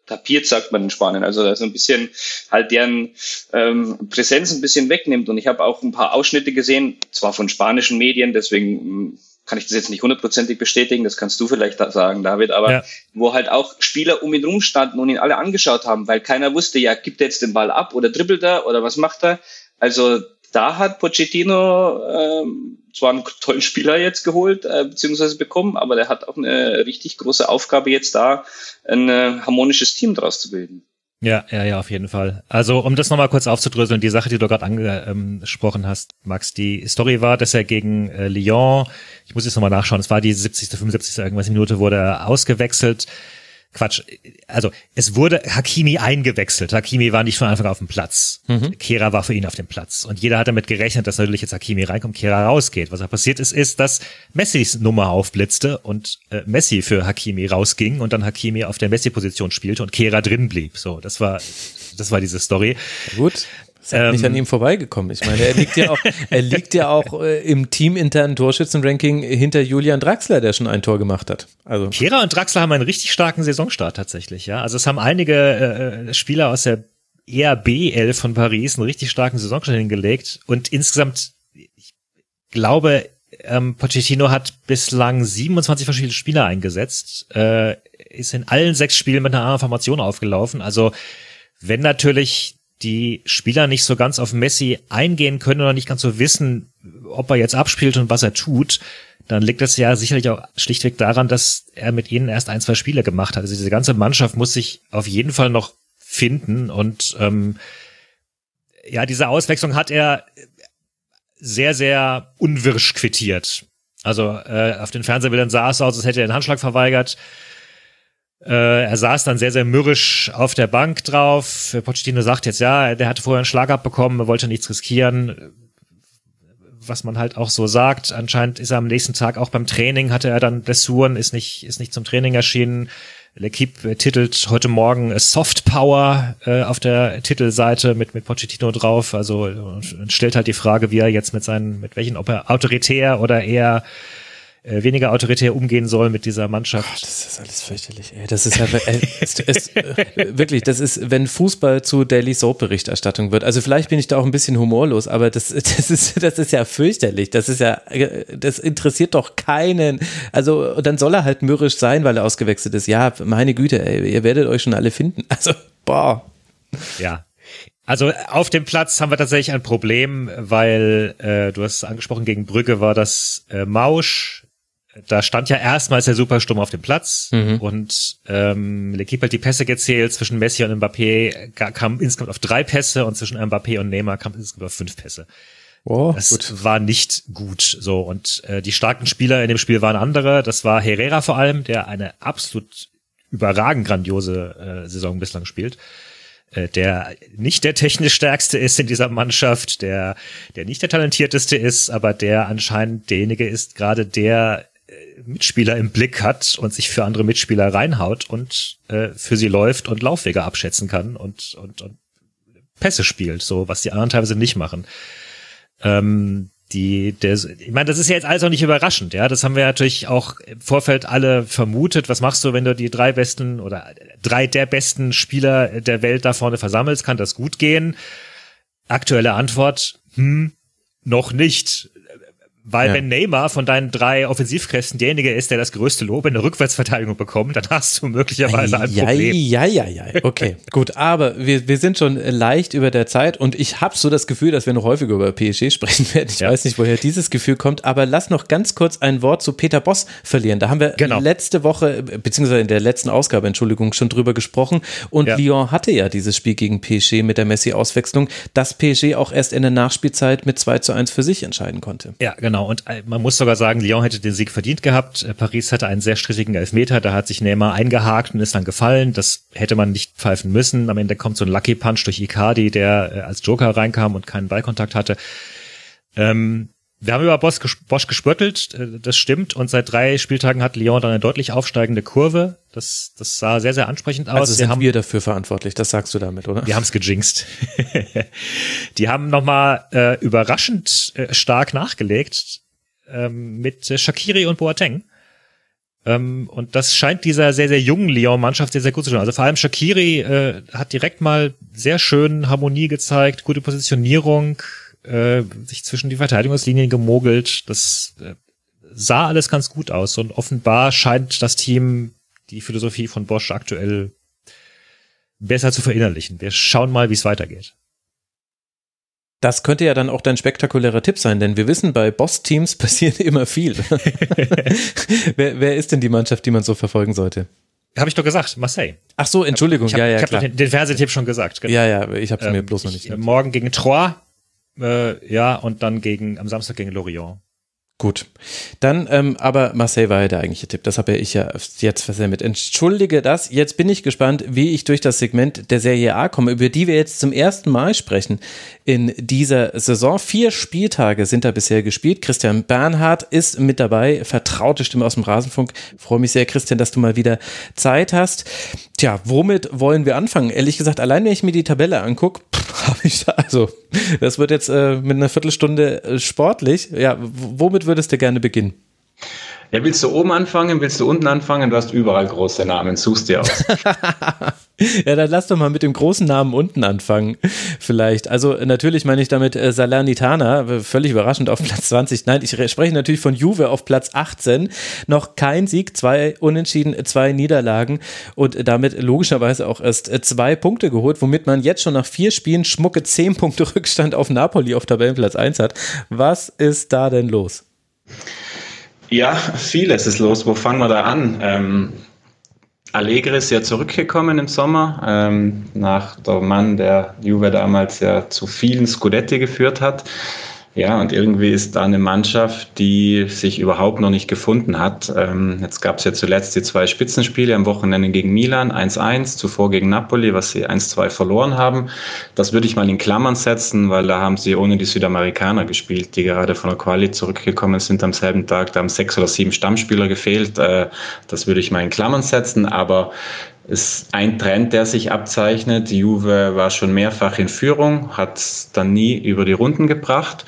tapiert, sagt man in Spanien. Also so ein bisschen halt deren ähm, Präsenz ein bisschen wegnimmt. Und ich habe auch ein paar Ausschnitte gesehen, zwar von spanischen Medien, deswegen hm, kann ich das jetzt nicht hundertprozentig bestätigen, das kannst du vielleicht sagen, David, aber ja. wo halt auch Spieler um ihn rumstanden und ihn alle angeschaut haben, weil keiner wusste, ja, gibt er jetzt den Ball ab oder dribbelt er oder was macht er? Also da hat Pochettino ähm, zwar einen tollen Spieler jetzt geholt, äh, beziehungsweise bekommen, aber der hat auch eine richtig große Aufgabe jetzt da, ein äh, harmonisches Team draus zu bilden. Ja, ja, ja, auf jeden Fall. Also, um das nochmal kurz aufzudröseln, die Sache, die du gerade angesprochen hast, Max, die Story war, dass er gegen äh, Lyon, ich muss jetzt nochmal nachschauen, es war die 70., 75. irgendwas Minute, wurde er ausgewechselt Quatsch. Also es wurde Hakimi eingewechselt. Hakimi war nicht von Anfang auf dem Platz. Mhm. Kera war für ihn auf dem Platz. Und jeder hat damit gerechnet, dass natürlich jetzt Hakimi reinkommt, Kera rausgeht. Was da passiert ist, ist, dass Messis Nummer aufblitzte und äh, Messi für Hakimi rausging und dann Hakimi auf der Messi-Position spielte und Kera drin blieb. So, das war, das war diese Story. Gut. Ist halt ähm, nicht an ihm vorbeigekommen. Ich meine, er liegt ja auch, er liegt ja auch äh, im teaminternen Torschützenranking hinter Julian Draxler, der schon ein Tor gemacht hat. Also Kehrer und Draxler haben einen richtig starken Saisonstart tatsächlich, ja. Also es haben einige äh, äh Spieler aus der eher B11 von Paris einen richtig starken Saisonstart hingelegt und insgesamt, ich glaube, ähm, Pochettino hat bislang 27 verschiedene Spieler eingesetzt, äh, ist in allen sechs Spielen mit einer anderen Formation aufgelaufen. Also wenn natürlich die Spieler nicht so ganz auf Messi eingehen können oder nicht ganz so wissen, ob er jetzt abspielt und was er tut, dann liegt das ja sicherlich auch schlichtweg daran, dass er mit ihnen erst ein, zwei Spiele gemacht hat. Also diese ganze Mannschaft muss sich auf jeden Fall noch finden und ähm, ja, diese Auswechslung hat er sehr, sehr unwirsch quittiert. Also äh, auf den Fernsehbildern sah es aus, als hätte er den Handschlag verweigert. Äh, er saß dann sehr, sehr mürrisch auf der Bank drauf. Pochettino sagt jetzt, ja, der hatte vorher einen Schlag abbekommen, er wollte nichts riskieren. Was man halt auch so sagt. Anscheinend ist er am nächsten Tag auch beim Training, hatte er dann Blessuren, ist nicht, ist nicht zum Training erschienen. L'Equipe titelt heute Morgen Soft Power äh, auf der Titelseite mit, mit Pochettino drauf. Also stellt halt die Frage, wie er jetzt mit seinen, mit welchen, ob er autoritär oder eher äh, weniger autoritär umgehen soll mit dieser Mannschaft. Oh, das ist alles fürchterlich. Ey. Das ist ja ey, es, es, äh, wirklich, das ist, wenn Fußball zu Daily Soap Berichterstattung wird. Also vielleicht bin ich da auch ein bisschen humorlos, aber das, das ist, das ist ja fürchterlich. Das ist ja, das interessiert doch keinen. Also dann soll er halt mürrisch sein, weil er ausgewechselt ist. Ja, meine Güte, ey, ihr werdet euch schon alle finden. Also boah. Ja, also auf dem Platz haben wir tatsächlich ein Problem, weil äh, du hast angesprochen, gegen Brügge war das äh, Mausch, da stand ja erstmals der Supersturm auf dem Platz mhm. und ähm, L'Equipe hat die Pässe gezählt. Zwischen Messi und Mbappé kam insgesamt auf drei Pässe und zwischen Mbappé und Neymar kam insgesamt auf fünf Pässe. Oh, das gut. war nicht gut so und äh, die starken Spieler in dem Spiel waren andere. Das war Herrera vor allem, der eine absolut überragend grandiose äh, Saison bislang spielt äh, der nicht der technisch stärkste ist in dieser Mannschaft, der, der nicht der talentierteste ist, aber der anscheinend derjenige ist, gerade der Mitspieler im Blick hat und sich für andere Mitspieler reinhaut und äh, für sie läuft und Laufwege abschätzen kann und, und, und Pässe spielt, so was die anderen teilweise nicht machen. Ähm, die, der, ich meine, das ist ja jetzt alles auch nicht überraschend, ja. Das haben wir natürlich auch im Vorfeld alle vermutet. Was machst du, wenn du die drei besten oder drei der besten Spieler der Welt da vorne versammelst? Kann das gut gehen? Aktuelle Antwort, hm, noch nicht. Weil ja. wenn Neymar von deinen drei Offensivkräften derjenige ist, der das größte Lob in der Rückwärtsverteidigung bekommt, dann hast du möglicherweise ein ja, Problem. Ja, ja, ja, okay, gut. Aber wir, wir sind schon leicht über der Zeit und ich habe so das Gefühl, dass wir noch häufiger über PSG sprechen werden. Ich ja. weiß nicht, woher dieses Gefühl kommt, aber lass noch ganz kurz ein Wort zu Peter Boss verlieren. Da haben wir genau. letzte Woche, beziehungsweise in der letzten Ausgabe, Entschuldigung, schon drüber gesprochen. Und ja. Lyon hatte ja dieses Spiel gegen PSG mit der Messi-Auswechslung, dass PSG auch erst in der Nachspielzeit mit 2 zu 1 für sich entscheiden konnte. Ja, genau Genau, und äh, man muss sogar sagen, Lyon hätte den Sieg verdient gehabt. Äh, Paris hatte einen sehr strittigen Elfmeter, da hat sich Neymar eingehakt und ist dann gefallen. Das hätte man nicht pfeifen müssen. Am Ende kommt so ein Lucky Punch durch Icardi, der äh, als Joker reinkam und keinen Ballkontakt hatte. Ähm, wir haben über Bosch, Bosch gespöttelt, das stimmt. Und seit drei Spieltagen hat Lyon dann eine deutlich aufsteigende Kurve. Das, das sah sehr, sehr ansprechend aus. Also sind wir, haben, wir dafür verantwortlich, das sagst du damit, oder? Wir haben es gejinxt. die haben nochmal äh, überraschend äh, stark nachgelegt ähm, mit äh, Shakiri und Boateng. Ähm, und das scheint dieser sehr, sehr jungen Lyon-Mannschaft sehr, sehr gut zu tun. Also vor allem Shakiri äh, hat direkt mal sehr schön Harmonie gezeigt, gute Positionierung, äh, sich zwischen die Verteidigungslinien gemogelt. Das äh, sah alles ganz gut aus und offenbar scheint das Team die Philosophie von Bosch aktuell besser zu verinnerlichen. Wir schauen mal, wie es weitergeht. Das könnte ja dann auch dein spektakulärer Tipp sein, denn wir wissen, bei Boss-Teams passiert immer viel. wer, wer ist denn die Mannschaft, die man so verfolgen sollte? Habe ich doch gesagt, Marseille. Ach so, Entschuldigung, ich hab, ja, ja, ich habe den, den Fernsehtipp schon gesagt. Genau. Ja, ja, ich habe es ähm, mir bloß noch nicht. Ich, morgen gegen Troyes, äh, ja, und dann gegen am Samstag gegen Lorient. Gut. Dann, ähm, aber Marseille war ja der eigentliche Tipp. Das habe ja ich ja jetzt versendet. Entschuldige das. Jetzt bin ich gespannt, wie ich durch das Segment der Serie A komme, über die wir jetzt zum ersten Mal sprechen in dieser Saison. Vier Spieltage sind da bisher gespielt. Christian Bernhard ist mit dabei. Vertraute Stimme aus dem Rasenfunk. freue mich sehr, Christian, dass du mal wieder Zeit hast. Tja, womit wollen wir anfangen? Ehrlich gesagt, allein wenn ich mir die Tabelle angucke, habe ich da, also, das wird jetzt äh, mit einer Viertelstunde äh, sportlich. Ja, womit würdest du gerne beginnen? Ja, willst du oben anfangen, willst du unten anfangen? Du hast überall große Namen, suchst dir aus. ja, dann lass doch mal mit dem großen Namen unten anfangen, vielleicht. Also natürlich meine ich damit äh, Salernitana, völlig überraschend auf Platz 20. Nein, ich spreche natürlich von Juve auf Platz 18. Noch kein Sieg, zwei Unentschieden, zwei Niederlagen und damit logischerweise auch erst äh, zwei Punkte geholt, womit man jetzt schon nach vier Spielen schmucke zehn Punkte Rückstand auf Napoli auf Tabellenplatz 1 hat. Was ist da denn los? Ja, vieles ist los. Wo fangen wir da an? Ähm, Allegri ist ja zurückgekommen im Sommer, ähm, nach der Mann, der Juve damals ja zu vielen Scudetti geführt hat. Ja, und irgendwie ist da eine Mannschaft, die sich überhaupt noch nicht gefunden hat. Ähm, jetzt gab es ja zuletzt die zwei Spitzenspiele am Wochenende gegen Milan, 1-1, zuvor gegen Napoli, was sie 1-2 verloren haben. Das würde ich mal in Klammern setzen, weil da haben sie ohne die Südamerikaner gespielt, die gerade von der Quali zurückgekommen sind am selben Tag. Da haben sechs oder sieben Stammspieler gefehlt. Äh, das würde ich mal in Klammern setzen. Aber ist ein Trend, der sich abzeichnet. Juve war schon mehrfach in Führung, hat dann nie über die Runden gebracht.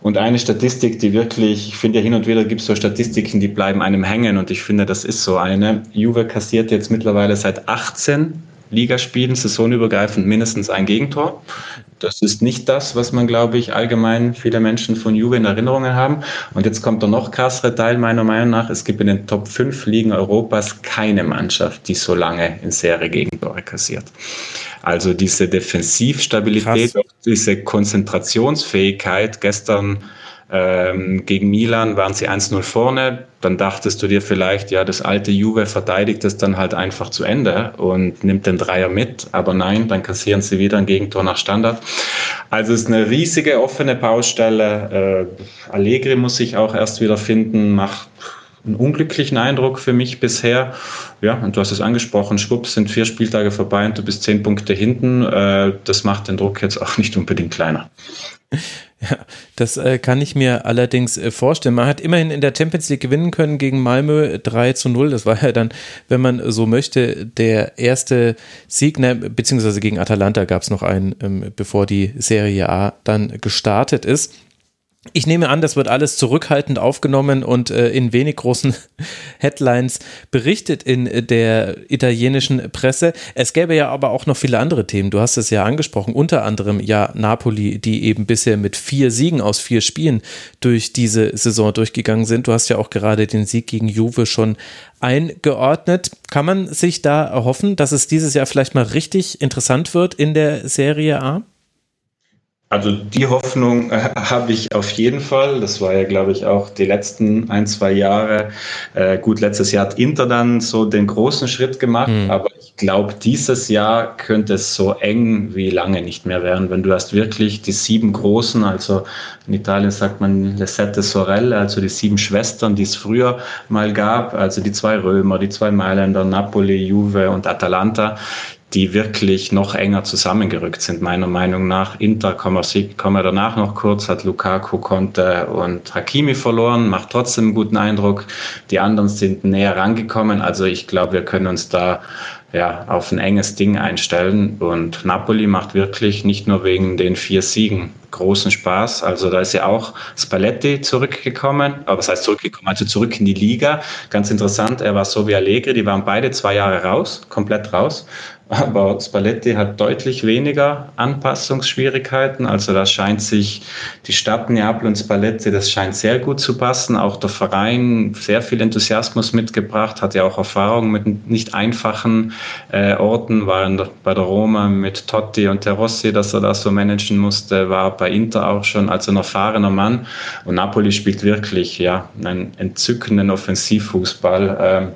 Und eine Statistik, die wirklich, ich finde ja hin und wieder gibt es so Statistiken, die bleiben einem hängen und ich finde, das ist so eine. Juve kassiert jetzt mittlerweile seit 18 Ligaspielen saisonübergreifend mindestens ein Gegentor. Das ist nicht das, was man, glaube ich, allgemein viele Menschen von Juve in Erinnerungen haben. Und jetzt kommt der noch krassere Teil meiner Meinung nach. Es gibt in den Top 5 Ligen Europas keine Mannschaft, die so lange in Serie Gegentore kassiert. Also diese Defensivstabilität, diese Konzentrationsfähigkeit. Gestern ähm, gegen Milan waren sie 1-0 vorne. Dann dachtest du dir vielleicht, ja, das alte Juve verteidigt es dann halt einfach zu Ende und nimmt den Dreier mit. Aber nein, dann kassieren sie wieder ein Gegentor nach Standard. Also es ist eine riesige offene Baustelle. Äh, Allegri muss sich auch erst wieder finden, macht einen unglücklichen Eindruck für mich bisher. Ja, und du hast es angesprochen, schwupps, sind vier Spieltage vorbei und du bist zehn Punkte hinten. Äh, das macht den Druck jetzt auch nicht unbedingt kleiner. Ja, das äh, kann ich mir allerdings äh, vorstellen. Man hat immerhin in der Champions League gewinnen können gegen Malmö 3 zu 0. Das war ja dann, wenn man so möchte, der erste Sieg, beziehungsweise gegen Atalanta gab es noch einen, ähm, bevor die Serie A dann gestartet ist. Ich nehme an, das wird alles zurückhaltend aufgenommen und äh, in wenig großen Headlines berichtet in der italienischen Presse. Es gäbe ja aber auch noch viele andere Themen. Du hast es ja angesprochen, unter anderem ja Napoli, die eben bisher mit vier Siegen aus vier Spielen durch diese Saison durchgegangen sind. Du hast ja auch gerade den Sieg gegen Juve schon eingeordnet. Kann man sich da erhoffen, dass es dieses Jahr vielleicht mal richtig interessant wird in der Serie A? Also die Hoffnung äh, habe ich auf jeden Fall. Das war ja, glaube ich, auch die letzten ein, zwei Jahre. Äh, gut, letztes Jahr hat Inter dann so den großen Schritt gemacht, mhm. aber ich glaube, dieses Jahr könnte es so eng wie lange nicht mehr werden, wenn du hast wirklich die sieben Großen, also in Italien sagt man Le Sette Sorelle, also die sieben Schwestern, die es früher mal gab, also die zwei Römer, die zwei Mailänder, Napoli, Juve und Atalanta die wirklich noch enger zusammengerückt sind, meiner Meinung nach. Inter, kommen wir, kommen wir danach noch kurz, hat Lukaku, Conte und Hakimi verloren, macht trotzdem einen guten Eindruck. Die anderen sind näher rangekommen. Also ich glaube, wir können uns da ja, auf ein enges Ding einstellen. Und Napoli macht wirklich nicht nur wegen den vier Siegen großen Spaß. Also da ist ja auch Spalletti zurückgekommen, aber das heißt zurückgekommen, also zurück in die Liga. Ganz interessant, er war so wie Allegri, die waren beide zwei Jahre raus, komplett raus. Aber Spalletti hat deutlich weniger Anpassungsschwierigkeiten. Also da scheint sich die Stadt Neapel und Spalletti, das scheint sehr gut zu passen. Auch der Verein sehr viel Enthusiasmus mitgebracht, hat ja auch Erfahrung mit nicht einfachen äh, Orten, war der, bei der Roma mit Totti und Terossi, dass er das so managen musste, war bei Inter auch schon als ein erfahrener Mann. Und Napoli spielt wirklich ja einen entzückenden Offensivfußball. Ähm,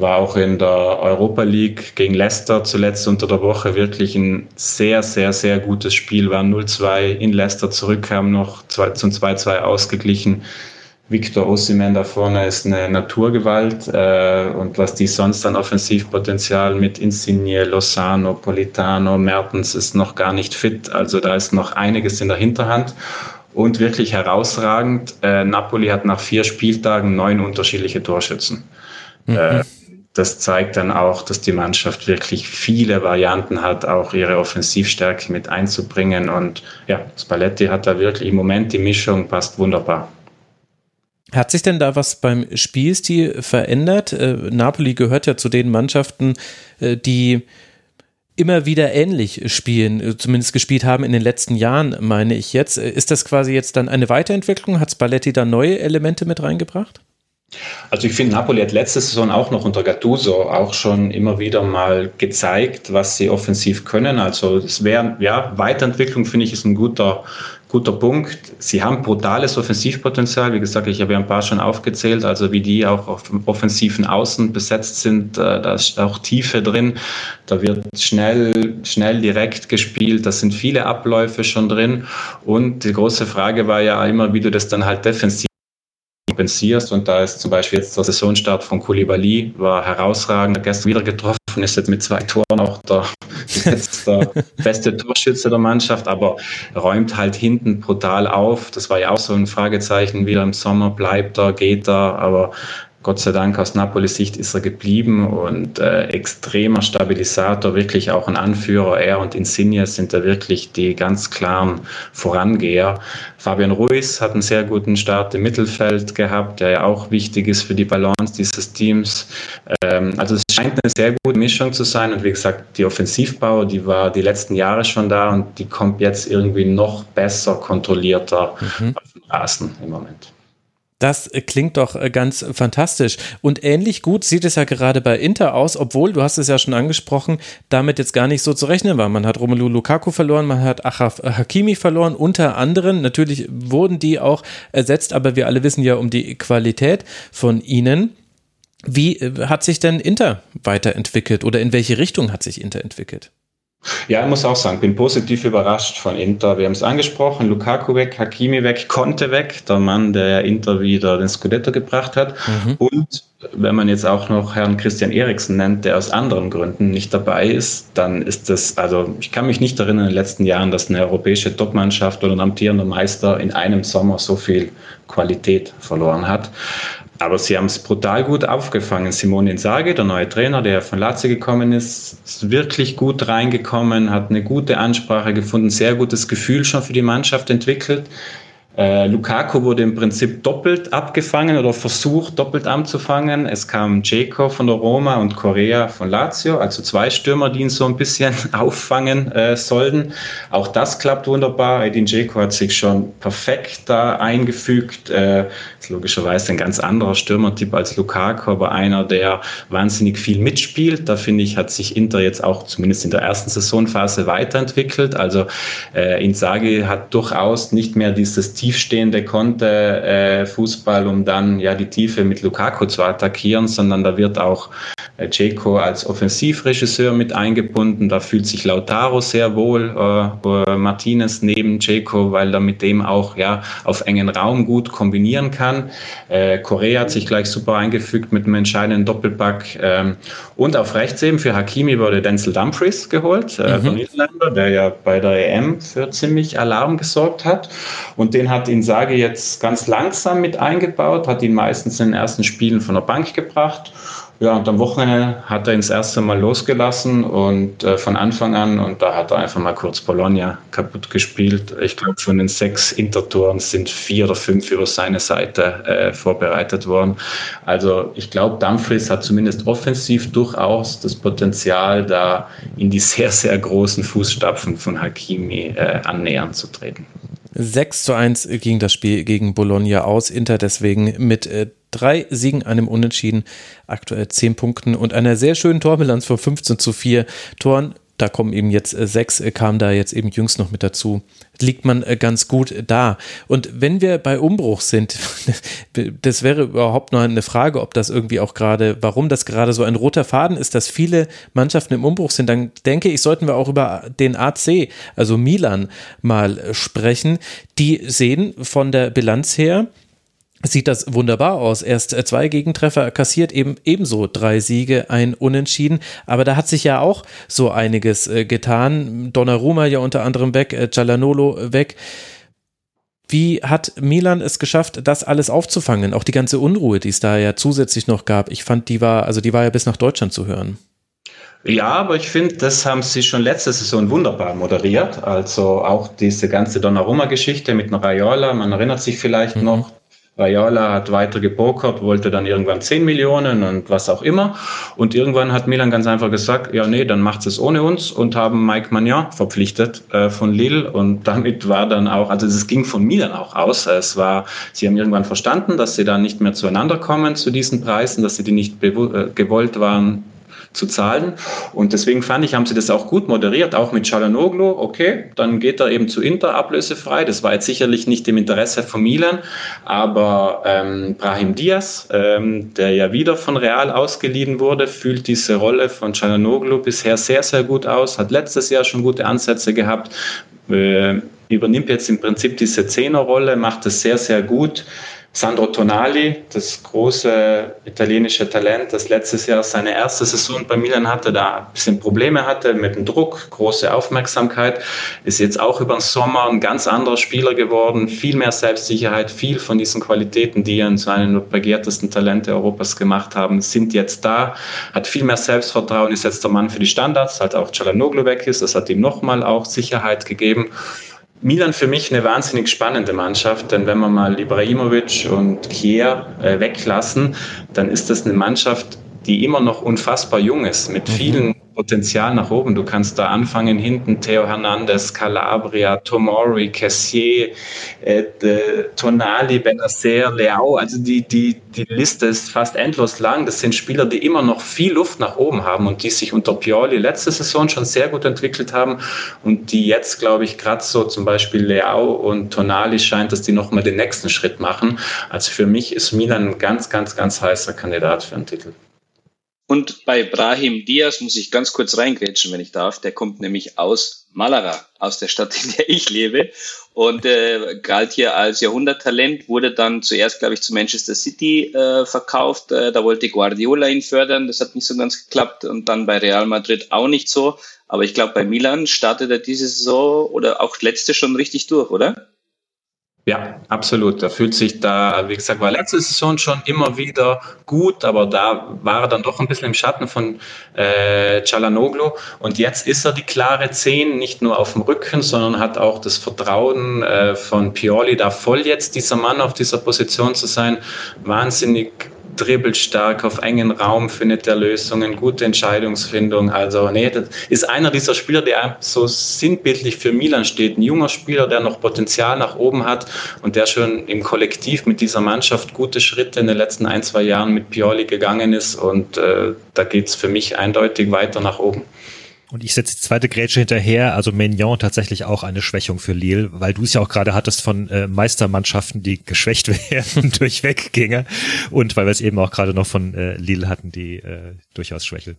war auch in der Europa League gegen Leicester zuletzt unter der Woche wirklich ein sehr, sehr, sehr gutes Spiel. War 0-2 in Leicester zurückkam, noch zum 2-2 ausgeglichen. Victor Osimhen da vorne ist eine Naturgewalt äh, und was die sonst an Offensivpotenzial mit Insigne, Lozano, Politano, Mertens ist noch gar nicht fit. Also da ist noch einiges in der Hinterhand und wirklich herausragend. Äh, Napoli hat nach vier Spieltagen neun unterschiedliche Torschützen. Mhm. Äh, das zeigt dann auch, dass die Mannschaft wirklich viele Varianten hat, auch ihre Offensivstärke mit einzubringen. Und ja, Spalletti hat da wirklich im Moment die Mischung passt wunderbar. Hat sich denn da was beim Spielstil verändert? Äh, Napoli gehört ja zu den Mannschaften, äh, die immer wieder ähnlich spielen, äh, zumindest gespielt haben in den letzten Jahren, meine ich jetzt. Ist das quasi jetzt dann eine Weiterentwicklung? Hat Spalletti da neue Elemente mit reingebracht? Also ich finde, Napoli hat letzte Saison auch noch unter Gattuso auch schon immer wieder mal gezeigt, was sie offensiv können. Also es wäre, ja, Weiterentwicklung finde ich ist ein guter, guter Punkt. Sie haben brutales Offensivpotenzial. Wie gesagt, ich habe ja ein paar schon aufgezählt, also wie die auch auf offensiven Außen besetzt sind. Äh, da ist auch Tiefe drin. Da wird schnell, schnell direkt gespielt. Da sind viele Abläufe schon drin. Und die große Frage war ja immer, wie du das dann halt defensiv kompensierst. Und da ist zum Beispiel jetzt der Saisonstart von Koulibaly, war herausragend, hat gestern wieder getroffen, ist jetzt mit zwei Toren auch der, der beste Torschütze der Mannschaft, aber räumt halt hinten brutal auf. Das war ja auch so ein Fragezeichen wieder im Sommer, bleibt er, geht er, aber Gott sei Dank aus Napolis Sicht ist er geblieben und äh, extremer Stabilisator, wirklich auch ein Anführer. Er und Insigne sind da wirklich die ganz klaren Vorangeher. Fabian Ruiz hat einen sehr guten Start im Mittelfeld gehabt, der ja auch wichtig ist für die Balance dieses Teams. Ähm, also es scheint eine sehr gute Mischung zu sein und wie gesagt, die Offensivbau, die war die letzten Jahre schon da und die kommt jetzt irgendwie noch besser kontrollierter mhm. auf den Rasen im Moment. Das klingt doch äh, ganz fantastisch. Und ähnlich gut sieht es ja gerade bei Inter aus, obwohl, du hast es ja schon angesprochen, damit jetzt gar nicht so zu rechnen war. Man hat Romelu Lukaku verloren, man hat Achraf Hakimi verloren, unter anderem. Natürlich wurden die auch ersetzt, aber wir alle wissen ja um die Qualität von ihnen. Wie äh, hat sich denn Inter weiterentwickelt oder in welche Richtung hat sich Inter entwickelt? Ja, ich muss auch sagen, bin positiv überrascht von Inter. Wir haben es angesprochen, Lukaku weg, Hakimi weg, Conte weg, der Mann, der Inter wieder den Scudetto gebracht hat. Mhm. Und wenn man jetzt auch noch Herrn Christian Eriksen nennt, der aus anderen Gründen nicht dabei ist, dann ist das, also ich kann mich nicht erinnern in den letzten Jahren, dass eine europäische Topmannschaft oder ein amtierender Meister in einem Sommer so viel Qualität verloren hat. Aber sie haben es brutal gut aufgefangen. Simone Inzaghi, der neue Trainer, der von Lazio gekommen ist, ist wirklich gut reingekommen, hat eine gute Ansprache gefunden, sehr gutes Gefühl schon für die Mannschaft entwickelt. Äh, Lukaku wurde im Prinzip doppelt abgefangen oder versucht doppelt anzufangen. Es kam Jaco von der Roma und Correa von Lazio, also zwei Stürmer, die ihn so ein bisschen auffangen äh, sollten. Auch das klappt wunderbar. Edin Jaco hat sich schon perfekt da eingefügt. Äh, ist logischerweise ein ganz anderer Stürmertyp als Lukaku, aber einer, der wahnsinnig viel mitspielt. Da finde ich, hat sich Inter jetzt auch zumindest in der ersten Saisonphase weiterentwickelt. Also äh, Inzaghi hat durchaus nicht mehr dieses Team tiefstehende konnte äh, Fußball, um dann ja die Tiefe mit Lukaku zu attackieren, sondern da wird auch äh, Dzeko als Offensivregisseur mit eingebunden. Da fühlt sich Lautaro sehr wohl, äh, Martinez neben Dzeko, weil er mit dem auch ja auf engen Raum gut kombinieren kann. Äh, Korea hat sich gleich super eingefügt mit einem entscheidenden Doppelpack. Ähm, und auf rechts eben für Hakimi wurde Denzel Dumfries geholt, äh, mhm. von Niederländer, der ja bei der EM für ziemlich Alarm gesorgt hat. Und den hat hat Insage jetzt ganz langsam mit eingebaut, hat ihn meistens in den ersten Spielen von der Bank gebracht. Ja, und am Wochenende hat er ihn das erste Mal losgelassen und äh, von Anfang an und da hat er einfach mal kurz Bologna kaputt gespielt. Ich glaube, von den sechs Intertoren sind vier oder fünf über seine Seite äh, vorbereitet worden. Also ich glaube, Dumfries hat zumindest offensiv durchaus das Potenzial, da in die sehr, sehr großen Fußstapfen von Hakimi äh, annähern zu treten. 6 zu 1 ging das Spiel gegen Bologna aus. Inter deswegen mit äh, drei Siegen, einem Unentschieden, aktuell 10 Punkten und einer sehr schönen Torbilanz von 15 zu 4 Toren da kommen eben jetzt äh, sechs, äh, kam da jetzt eben jüngst noch mit dazu. Liegt man äh, ganz gut da. Und wenn wir bei Umbruch sind, das wäre überhaupt noch eine Frage, ob das irgendwie auch gerade, warum das gerade so ein roter Faden ist, dass viele Mannschaften im Umbruch sind, dann denke ich, sollten wir auch über den AC, also Milan, mal sprechen. Die sehen von der Bilanz her sieht das wunderbar aus. Erst äh, zwei Gegentreffer kassiert, eben ebenso drei Siege, ein Unentschieden. Aber da hat sich ja auch so einiges äh, getan. Donnarumma ja unter anderem weg, äh, Cialanolo weg. Wie hat Milan es geschafft, das alles aufzufangen? Auch die ganze Unruhe, die es da ja zusätzlich noch gab. Ich fand, die war, also die war ja bis nach Deutschland zu hören. Ja, aber ich finde, das haben sie schon letzte Saison wunderbar moderiert. Also auch diese ganze Donnarumma-Geschichte mit Raiola, man erinnert sich vielleicht mhm. noch, Raiola hat weiter gepokert, wollte dann irgendwann 10 Millionen und was auch immer. Und irgendwann hat Milan ganz einfach gesagt, ja, nee, dann macht es ohne uns und haben Mike Magnan verpflichtet äh, von Lille. Und damit war dann auch, also es ging von Milan auch aus. Es war, sie haben irgendwann verstanden, dass sie da nicht mehr zueinander kommen zu diesen Preisen, dass sie die nicht äh, gewollt waren, zu zahlen. Und deswegen fand ich, haben sie das auch gut moderiert, auch mit Chalanoglu. Okay, dann geht er eben zu Inter ablösefrei. Das war jetzt sicherlich nicht im Interesse von Milan, aber ähm, Brahim Diaz, ähm, der ja wieder von Real ausgeliehen wurde, fühlt diese Rolle von Chalanoglu bisher sehr, sehr gut aus, hat letztes Jahr schon gute Ansätze gehabt, äh, übernimmt jetzt im Prinzip diese Zehnerrolle, macht es sehr, sehr gut. Sandro Tonali, das große italienische Talent, das letztes Jahr seine erste Saison bei Milan hatte, da ein bisschen Probleme hatte mit dem Druck, große Aufmerksamkeit, ist jetzt auch über den Sommer ein ganz anderer Spieler geworden, viel mehr Selbstsicherheit, viel von diesen Qualitäten, die ihn zu einem der begehrtesten Talente Europas gemacht haben, sind jetzt da, hat viel mehr Selbstvertrauen, ist jetzt der Mann für die Standards, halt auch Cialanoglu weg ist, das hat ihm nochmal auch Sicherheit gegeben Milan für mich eine wahnsinnig spannende Mannschaft, denn wenn wir mal Ibrahimovic und Kier äh, weglassen, dann ist das eine Mannschaft, die immer noch unfassbar jung ist, mit mhm. vielen Potenzial nach oben. Du kannst da anfangen, hinten Theo Hernandez, Calabria, Tomori, Cassier, äh, Tonali, Benacer, Leao. Also die, die, die Liste ist fast endlos lang. Das sind Spieler, die immer noch viel Luft nach oben haben und die sich unter Pioli letzte Saison schon sehr gut entwickelt haben und die jetzt, glaube ich, gerade so zum Beispiel Leao und Tonali scheint, dass die nochmal den nächsten Schritt machen. Also für mich ist Milan ein ganz, ganz, ganz heißer Kandidat für einen Titel. Und bei Brahim Diaz muss ich ganz kurz reingrätschen, wenn ich darf. Der kommt nämlich aus Malaga, aus der Stadt, in der ich lebe. Und äh, galt hier als Jahrhunderttalent, wurde dann zuerst, glaube ich, zu Manchester City äh, verkauft. Äh, da wollte Guardiola ihn fördern. Das hat nicht so ganz geklappt. Und dann bei Real Madrid auch nicht so. Aber ich glaube, bei Milan startet er diese Saison oder auch letzte schon richtig durch, oder? Ja, absolut. Er fühlt sich da, wie gesagt, war letzte Saison schon immer wieder gut, aber da war er dann doch ein bisschen im Schatten von äh, Cialanoglu. Und jetzt ist er die klare Zehn, nicht nur auf dem Rücken, sondern hat auch das Vertrauen äh, von Pioli, da voll jetzt dieser Mann auf dieser Position zu sein. Wahnsinnig dribbelt stark auf engen Raum, findet er Lösungen, gute Entscheidungsfindung. Also, nee, das ist einer dieser Spieler, der so sinnbildlich für Milan steht. Ein junger Spieler, der noch Potenzial nach oben hat und der schon im Kollektiv mit dieser Mannschaft gute Schritte in den letzten ein, zwei Jahren mit Pioli gegangen ist. Und äh, da geht es für mich eindeutig weiter nach oben. Und ich setze die zweite Grätsche hinterher, also Mignon tatsächlich auch eine Schwächung für Lille, weil du es ja auch gerade hattest von äh, Meistermannschaften, die geschwächt werden durch Weggänge und weil wir es eben auch gerade noch von äh, Lille hatten, die äh, durchaus schwächeln.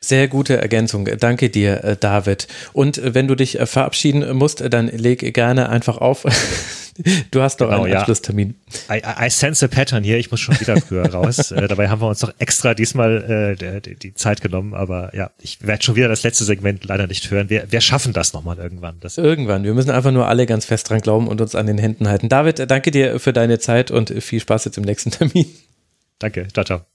Sehr gute Ergänzung. Danke dir, äh, David. Und äh, wenn du dich äh, verabschieden musst, dann leg gerne einfach auf. Du hast doch genau, einen Abschlusstermin. I, I, sense a pattern hier. Ich muss schon wieder früher raus. äh, dabei haben wir uns doch extra diesmal äh, die, die, Zeit genommen. Aber ja, ich werde schon wieder das letzte Segment leider nicht hören. Wir, wir schaffen das nochmal irgendwann. Das irgendwann. Wir müssen einfach nur alle ganz fest dran glauben und uns an den Händen halten. David, danke dir für deine Zeit und viel Spaß jetzt im nächsten Termin. Danke. Ciao, ciao.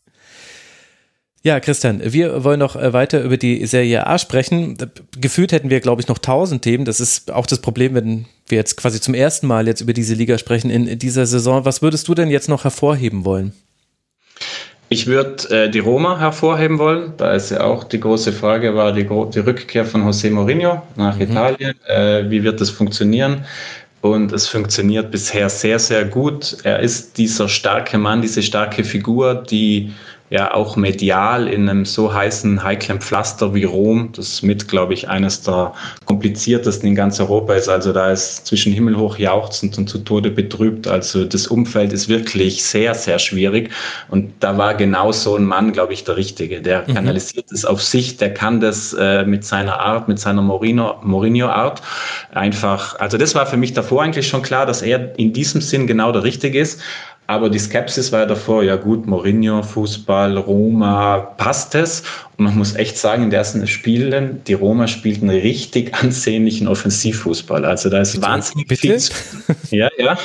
Ja, Christian, wir wollen noch äh, weiter über die Serie A sprechen. Gefühlt hätten wir, glaube ich, noch tausend Themen. Das ist auch das Problem, wenn wir jetzt quasi zum ersten Mal jetzt über diese Liga sprechen in dieser Saison. Was würdest du denn jetzt noch hervorheben wollen? Ich würde äh, die Roma hervorheben wollen. Da ist ja auch die große Frage, war die, die Rückkehr von José Mourinho nach mhm. Italien. Äh, wie wird das funktionieren? Und es funktioniert bisher sehr, sehr gut. Er ist dieser starke Mann, diese starke Figur, die ja auch medial in einem so heißen, heiklen Pflaster wie Rom, das mit, glaube ich, eines der kompliziertesten in ganz Europa ist. Also da ist zwischen himmelhoch jauchzend und zu Tode betrübt. Also das Umfeld ist wirklich sehr, sehr schwierig. Und da war genau so ein Mann, glaube ich, der Richtige. Der mhm. kanalisiert es auf sich, der kann das äh, mit seiner Art, mit seiner Mourinho-Art einfach. Also das war für mich davor eigentlich schon klar, dass er in diesem Sinn genau der Richtige ist. Aber die Skepsis war ja davor, ja gut, Mourinho, Fußball, Roma, passt es? Und man muss echt sagen, in den ersten Spielen, die Roma spielten richtig ansehnlichen Offensivfußball. Also da ist wahnsinnig Bitte? viel. Ja, ja.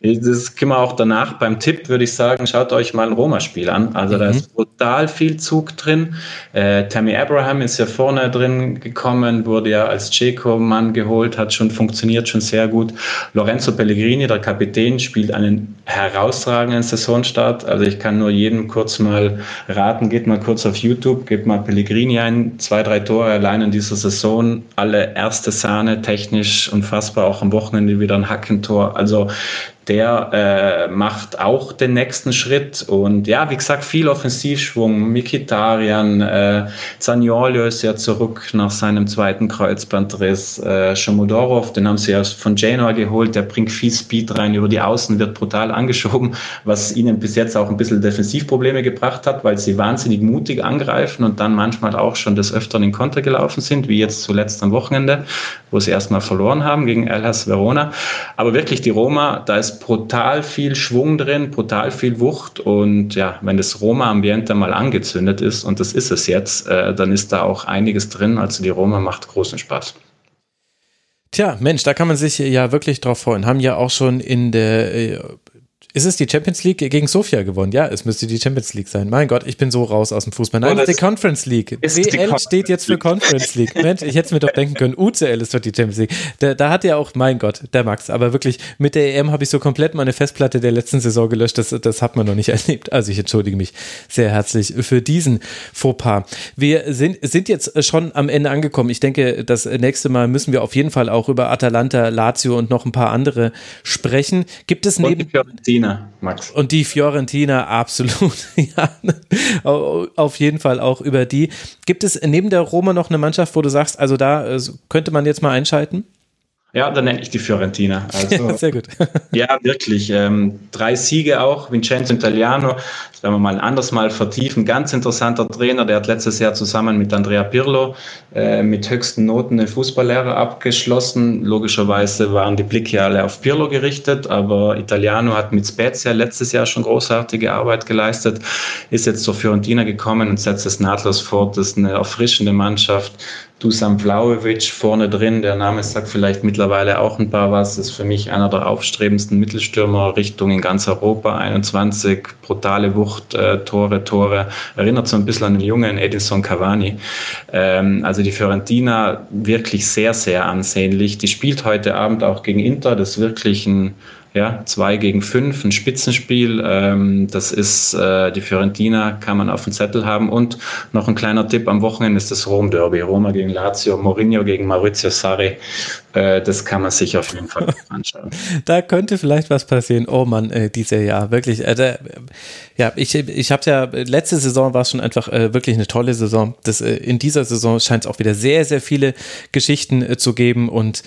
Das können wir auch danach beim Tipp, würde ich sagen, schaut euch mal ein Roma-Spiel an. Also mhm. da ist brutal viel Zug drin. Äh, Tammy Abraham ist ja vorne drin gekommen, wurde ja als Ceco-Mann geholt, hat schon funktioniert, schon sehr gut. Lorenzo Pellegrini, der Kapitän, spielt einen herausragenden Saisonstart. Also ich kann nur jedem kurz mal raten, geht mal kurz auf YouTube, gebt mal Pellegrini ein, zwei, drei Tore allein in dieser Saison, alle erste Sahne, technisch unfassbar, auch am Wochenende wieder ein Hackentor. Also der äh, macht auch den nächsten Schritt. Und ja, wie gesagt, viel Offensivschwung. Mikitarian, äh, Zaniolio ist ja zurück nach seinem zweiten Kreuzbandriss. Äh, Shamudorov, den haben sie ja von Genoa geholt, der bringt viel Speed rein über die Außen, wird brutal angeschoben, was ihnen bis jetzt auch ein bisschen Defensivprobleme gebracht hat, weil sie wahnsinnig mutig angreifen und dann manchmal auch schon des Öfteren in Konter gelaufen sind, wie jetzt zuletzt am Wochenende, wo sie erstmal verloren haben gegen Hellas Verona. Aber wirklich die Roma, da ist brutal viel Schwung drin, brutal viel Wucht. Und ja, wenn das Roma-Ambiente mal angezündet ist, und das ist es jetzt, äh, dann ist da auch einiges drin. Also die Roma macht großen Spaß. Tja, Mensch, da kann man sich ja wirklich drauf freuen. Haben ja auch schon in der äh, ist es die Champions League gegen Sofia gewonnen? Ja, es müsste die Champions League sein. Mein Gott, ich bin so raus aus dem Fußball. Nein, oh, es ist die Conference League. WL steht jetzt für Conference League. Mensch, ich hätte es mir doch denken können. UCL ist doch die Champions League. Da, da hat ja auch, mein Gott, der Max. Aber wirklich, mit der EM habe ich so komplett meine Festplatte der letzten Saison gelöscht. Das, das hat man noch nicht erlebt. Also ich entschuldige mich sehr herzlich für diesen Fauxpas. Wir sind, sind jetzt schon am Ende angekommen. Ich denke, das nächste Mal müssen wir auf jeden Fall auch über Atalanta, Lazio und noch ein paar andere sprechen. Gibt es neben... Und Fiorentina, Max. Und die Fiorentina, absolut. ja, auf jeden Fall auch über die. Gibt es neben der Roma noch eine Mannschaft, wo du sagst, also da äh, könnte man jetzt mal einschalten? Ja, dann nenne ich die Fiorentina. Also, Sehr gut. ja, wirklich. Ähm, drei Siege auch. Vincenzo Italiano, werden wir mal anders mal vertiefen. Ganz interessanter Trainer, der hat letztes Jahr zusammen mit Andrea Pirlo äh, mit höchsten Noten eine Fußballlehre abgeschlossen. Logischerweise waren die Blicke alle auf Pirlo gerichtet, aber Italiano hat mit Spezia letztes Jahr schon großartige Arbeit geleistet, ist jetzt zur Fiorentina gekommen und setzt es nahtlos fort. Das ist eine erfrischende Mannschaft Dusan Vlaovic vorne drin, der Name sagt vielleicht mittlerweile auch ein paar was, ist für mich einer der aufstrebendsten Mittelstürmer Richtung in ganz Europa, 21, brutale Wucht, äh, Tore, Tore, erinnert so ein bisschen an den jungen Edison Cavani. Ähm, also die Fiorentina wirklich sehr, sehr ansehnlich. Die spielt heute Abend auch gegen Inter, das ist wirklich ein ja, zwei gegen fünf, ein Spitzenspiel. Ähm, das ist äh, die Fiorentina, kann man auf dem Zettel haben. Und noch ein kleiner Tipp: Am Wochenende ist das Rom-Derby. Roma gegen Lazio, Mourinho gegen Maurizio Sarri. Äh, das kann man sich auf jeden Fall anschauen. da könnte vielleicht was passieren. Oh Mann, äh, dieses Jahr, wirklich. Äh, da, ja, ich, ich habe ja, letzte Saison war es schon einfach äh, wirklich eine tolle Saison. Das, äh, in dieser Saison scheint es auch wieder sehr, sehr viele Geschichten äh, zu geben und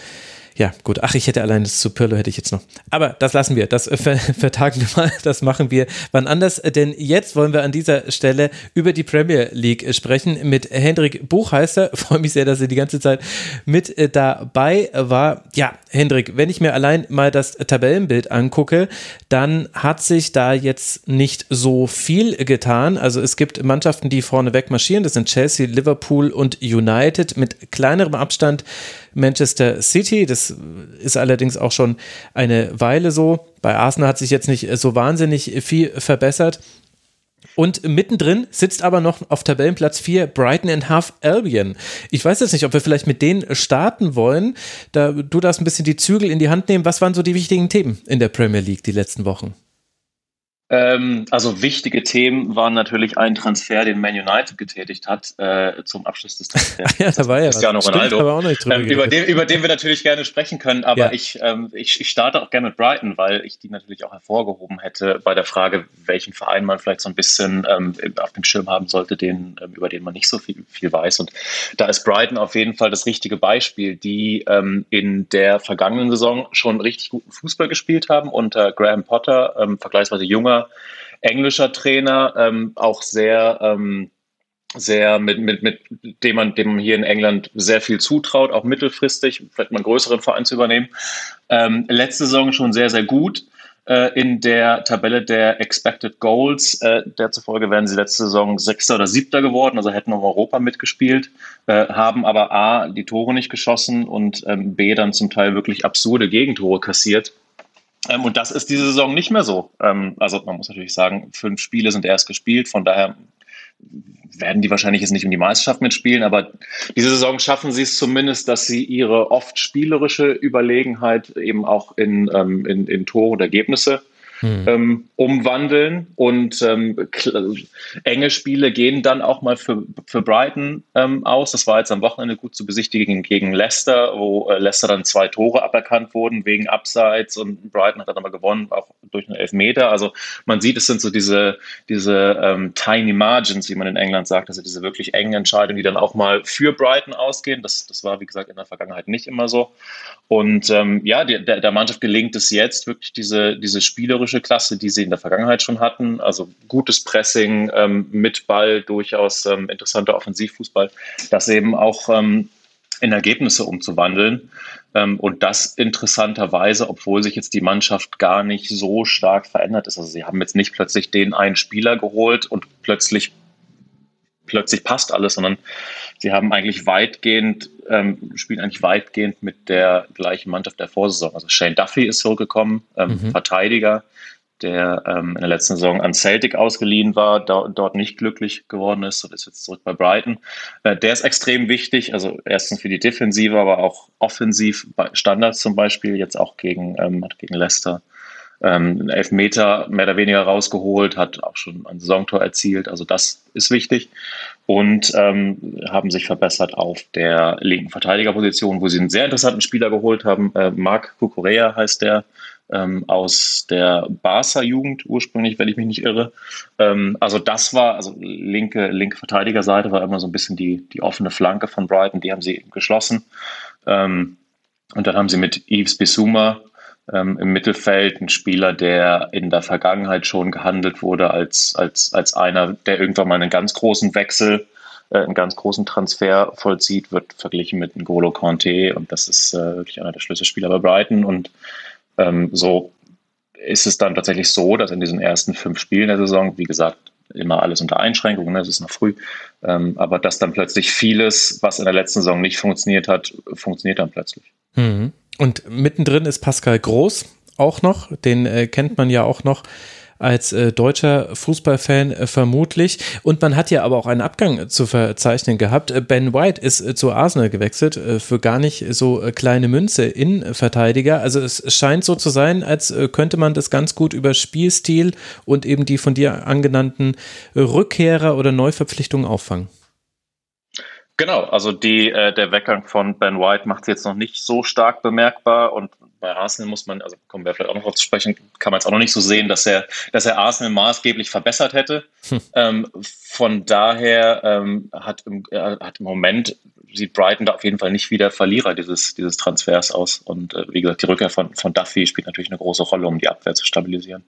ja, gut. Ach, ich hätte allein das zu Pirlo hätte ich jetzt noch. Aber das lassen wir. Das äh, ver vertagen wir mal. Das machen wir wann anders. Denn jetzt wollen wir an dieser Stelle über die Premier League sprechen mit Hendrik Buchheister. Freue mich sehr, dass er die ganze Zeit mit äh, dabei war. Ja, Hendrik, wenn ich mir allein mal das Tabellenbild angucke, dann hat sich da jetzt nicht so viel getan. Also es gibt Mannschaften, die vorneweg marschieren. Das sind Chelsea, Liverpool und United mit kleinerem Abstand Manchester City. Das ist allerdings auch schon eine Weile so. Bei Arsenal hat sich jetzt nicht so wahnsinnig viel verbessert. Und mittendrin sitzt aber noch auf Tabellenplatz 4 Brighton and Half Albion. Ich weiß jetzt nicht, ob wir vielleicht mit denen starten wollen. Da, du darfst ein bisschen die Zügel in die Hand nehmen. Was waren so die wichtigen Themen in der Premier League die letzten Wochen? Ähm, also wichtige Themen waren natürlich ein Transfer, den Man United getätigt hat äh, zum Abschluss des Transfers. ja, da war ja Cristiano was. Ronaldo, aber auch nicht ähm, über, den, über den wir natürlich gerne sprechen können. Aber ja. ich, ähm, ich, ich starte auch gerne mit Brighton, weil ich die natürlich auch hervorgehoben hätte bei der Frage, welchen Verein man vielleicht so ein bisschen ähm, auf dem Schirm haben sollte, den, ähm, über den man nicht so viel, viel weiß. Und da ist Brighton auf jeden Fall das richtige Beispiel, die ähm, in der vergangenen Saison schon richtig guten Fußball gespielt haben unter Graham Potter, ähm, vergleichsweise junger englischer Trainer, ähm, auch sehr, ähm, sehr mit, mit, mit dem man, dem man hier in England sehr viel zutraut, auch mittelfristig, vielleicht mal einen größeren Verein zu übernehmen. Ähm, letzte Saison schon sehr, sehr gut äh, in der Tabelle der Expected Goals. Äh, zufolge wären sie letzte Saison Sechster oder Siebter geworden, also hätten um Europa mitgespielt, äh, haben aber A, die Tore nicht geschossen und ähm, B, dann zum Teil wirklich absurde Gegentore kassiert. Ähm, und das ist diese Saison nicht mehr so. Ähm, also man muss natürlich sagen, fünf Spiele sind erst gespielt, von daher werden die wahrscheinlich jetzt nicht um die Meisterschaft mitspielen, aber diese Saison schaffen sie es zumindest, dass sie ihre oft spielerische Überlegenheit eben auch in, ähm, in, in Tore und Ergebnisse hm. ähm, umwandeln. Und ähm, enge Spiele gehen dann auch mal für, für Brighton ähm, aus. Das war jetzt am Wochenende gut zu besichtigen gegen Leicester, wo äh, Leicester dann zwei Tore aberkannt wurden wegen Abseits und Brighton hat dann aber gewonnen, auch durch einen Elfmeter. Also man sieht, es sind so diese, diese ähm, tiny margins, wie man in England sagt, also diese wirklich engen Entscheidungen, die dann auch mal für Brighton ausgehen. Das, das war, wie gesagt, in der Vergangenheit nicht immer so. Und ähm, ja, der, der Mannschaft gelingt es jetzt wirklich diese, diese spielerische Klasse, die sie in der Vergangenheit schon hatten. Also gutes Pressing ähm, mit Ball, durchaus ähm, interessanter Offensivfußball, das eben auch ähm, in Ergebnisse umzuwandeln. Ähm, und das interessanterweise, obwohl sich jetzt die Mannschaft gar nicht so stark verändert ist. Also sie haben jetzt nicht plötzlich den einen Spieler geholt und plötzlich plötzlich passt alles, sondern sie haben eigentlich weitgehend, ähm, spielen eigentlich weitgehend mit der gleichen Mannschaft der Vorsaison. Also Shane Duffy ist zurückgekommen, ähm, mhm. Verteidiger, der ähm, in der letzten Saison an Celtic ausgeliehen war, da, dort nicht glücklich geworden ist und ist jetzt zurück bei Brighton. Äh, der ist extrem wichtig, also erstens für die Defensive, aber auch offensiv bei Standards zum Beispiel, jetzt auch gegen, ähm, gegen Leicester ähm, Elfmeter mehr oder weniger rausgeholt, hat auch schon ein Saisontor erzielt. Also das ist wichtig. Und ähm, haben sich verbessert auf der linken Verteidigerposition, wo sie einen sehr interessanten Spieler geholt haben. Äh, Marc Cucurea heißt der, ähm, aus der Barca-Jugend ursprünglich, wenn ich mich nicht irre. Ähm, also das war, also linke, linke Verteidigerseite war immer so ein bisschen die, die offene Flanke von Brighton, die haben sie geschlossen. Ähm, und dann haben sie mit Yves Bissouma ähm, im Mittelfeld, ein Spieler, der in der Vergangenheit schon gehandelt wurde als, als, als einer, der irgendwann mal einen ganz großen Wechsel, äh, einen ganz großen Transfer vollzieht, wird verglichen mit N'Golo Conte und das ist äh, wirklich einer der Schlüsselspieler bei Brighton und ähm, so ist es dann tatsächlich so, dass in diesen ersten fünf Spielen der Saison, wie gesagt, immer alles unter Einschränkungen, ne, es ist noch früh, ähm, aber dass dann plötzlich vieles, was in der letzten Saison nicht funktioniert hat, funktioniert dann plötzlich. Mhm. Und mittendrin ist Pascal Groß auch noch, den äh, kennt man ja auch noch als äh, deutscher Fußballfan äh, vermutlich. Und man hat ja aber auch einen Abgang zu verzeichnen gehabt. Äh, ben White ist äh, zu Arsenal gewechselt äh, für gar nicht so äh, kleine Münze in Verteidiger. Also es scheint so zu sein, als könnte man das ganz gut über Spielstil und eben die von dir angenannten Rückkehrer oder Neuverpflichtungen auffangen. Genau, also die, äh, der Weggang von Ben White macht es jetzt noch nicht so stark bemerkbar und bei Arsenal muss man, also kommen wir vielleicht auch noch drauf zu sprechen, kann man jetzt auch noch nicht so sehen, dass er, dass er Arsenal maßgeblich verbessert hätte. Hm. Ähm, von daher ähm, hat, im, äh, hat im Moment sieht Brighton da auf jeden Fall nicht wie der Verlierer dieses, dieses Transfers aus. Und äh, wie gesagt, die Rückkehr von, von Duffy spielt natürlich eine große Rolle, um die Abwehr zu stabilisieren.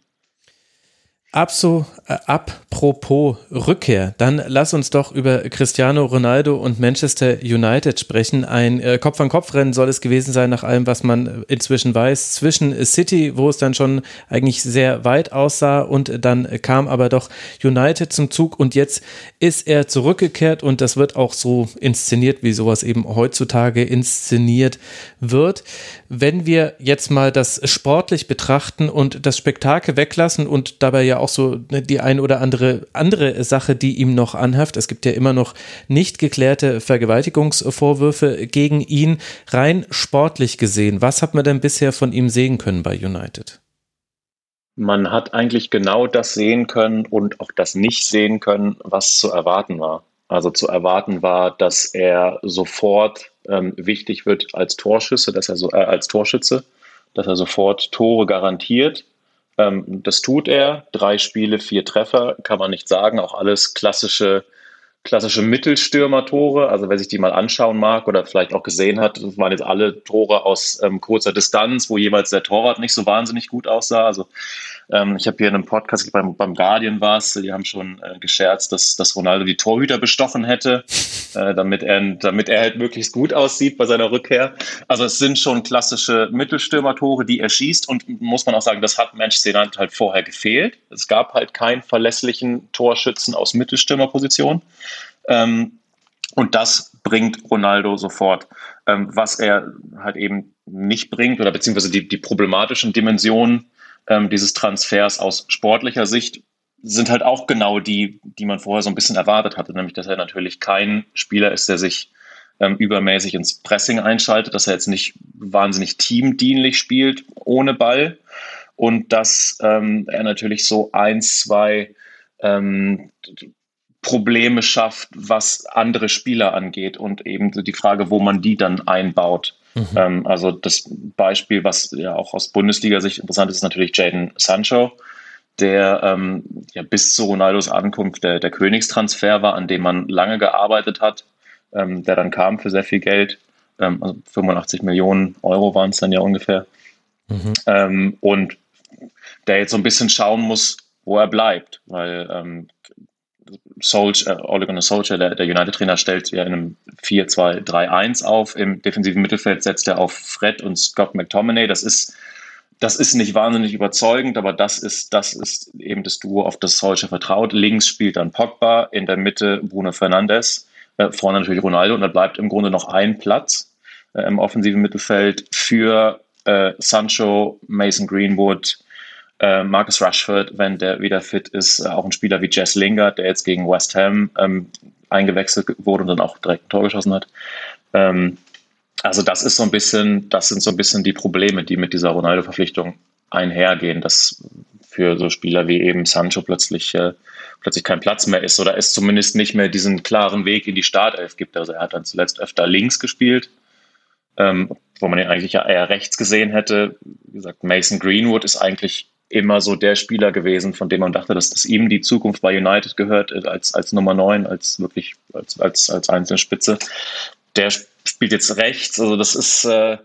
Abso, äh, apropos Rückkehr, dann lass uns doch über Cristiano Ronaldo und Manchester United sprechen. Ein äh, Kopf-an-Kopf-Rennen soll es gewesen sein, nach allem, was man inzwischen weiß, zwischen City, wo es dann schon eigentlich sehr weit aussah, und dann kam aber doch United zum Zug und jetzt ist er zurückgekehrt und das wird auch so inszeniert, wie sowas eben heutzutage inszeniert wird. Wenn wir jetzt mal das sportlich betrachten und das Spektakel weglassen und dabei ja auch so die ein oder andere andere Sache, die ihm noch anhaft. Es gibt ja immer noch nicht geklärte Vergewaltigungsvorwürfe gegen ihn. Rein sportlich gesehen, was hat man denn bisher von ihm sehen können bei United? man hat eigentlich genau das sehen können und auch das nicht sehen können, was zu erwarten war. Also zu erwarten war, dass er sofort ähm, wichtig wird als Torschütze, dass er so äh, als Torschütze, dass er sofort Tore garantiert. Ähm, das tut er. Drei Spiele, vier Treffer, kann man nicht sagen. Auch alles klassische klassische Mittelstürmer-Tore. Also wer sich die mal anschauen mag oder vielleicht auch gesehen hat, das waren jetzt alle Tore aus ähm, kurzer Distanz, wo jeweils der Torwart nicht so wahnsinnig gut aussah. Also ähm, ich habe hier in einem Podcast beim, beim Guardian war es, die haben schon äh, gescherzt, dass, dass Ronaldo die Torhüter bestochen hätte, äh, damit, er, damit er halt möglichst gut aussieht bei seiner Rückkehr. Also es sind schon klassische Mittelstürmer-Tore, die er schießt und muss man auch sagen, das hat Manchester United halt vorher gefehlt. Es gab halt keinen verlässlichen Torschützen aus Mittelstürmerposition. Ähm, und das bringt Ronaldo sofort. Ähm, was er halt eben nicht bringt oder beziehungsweise die, die problematischen Dimensionen ähm, dieses Transfers aus sportlicher Sicht sind halt auch genau die, die man vorher so ein bisschen erwartet hatte, nämlich dass er natürlich kein Spieler ist, der sich ähm, übermäßig ins Pressing einschaltet, dass er jetzt nicht wahnsinnig teamdienlich spielt ohne Ball und dass ähm, er natürlich so ein, zwei ähm, Probleme schafft, was andere Spieler angeht und eben die Frage, wo man die dann einbaut. Mhm. Ähm, also das Beispiel, was ja auch aus Bundesliga-Sicht interessant ist, ist natürlich Jaden Sancho, der ähm, ja bis zu Ronaldos Ankunft der, der Königstransfer war, an dem man lange gearbeitet hat, ähm, der dann kam für sehr viel Geld. Ähm, also 85 Millionen Euro waren es dann ja ungefähr. Mhm. Ähm, und der jetzt so ein bisschen schauen muss, wo er bleibt, weil ähm, Solskjaer, äh, Ole Gunnar Solskjaer, der, der United-Trainer, stellt ja in einem 4-2-3-1 auf. Im defensiven Mittelfeld setzt er auf Fred und Scott McTominay. Das ist, das ist nicht wahnsinnig überzeugend, aber das ist, das ist eben das Duo, auf das Solskjaer vertraut. Links spielt dann Pogba, in der Mitte Bruno Fernandes, äh, vorne natürlich Ronaldo und da bleibt im Grunde noch ein Platz äh, im offensiven Mittelfeld für äh, Sancho, Mason Greenwood, äh, Marcus Rashford, wenn der wieder fit ist, äh, auch ein Spieler wie Jess Lingard, der jetzt gegen West Ham ähm, eingewechselt wurde und dann auch direkt ein Tor geschossen hat. Ähm, also das ist so ein bisschen, das sind so ein bisschen die Probleme, die mit dieser Ronaldo-Verpflichtung einhergehen, dass für so Spieler wie eben Sancho plötzlich äh, plötzlich kein Platz mehr ist oder es zumindest nicht mehr diesen klaren Weg in die Startelf gibt. Also er hat dann zuletzt öfter links gespielt, ähm, wo man ihn eigentlich eher rechts gesehen hätte. Wie gesagt, Mason Greenwood ist eigentlich immer so der Spieler gewesen, von dem man dachte, dass das ihm die Zukunft bei United gehört, äh, als, als Nummer 9, als wirklich als, als, als einzelne Spitze. Der spielt jetzt rechts, also das ist, äh,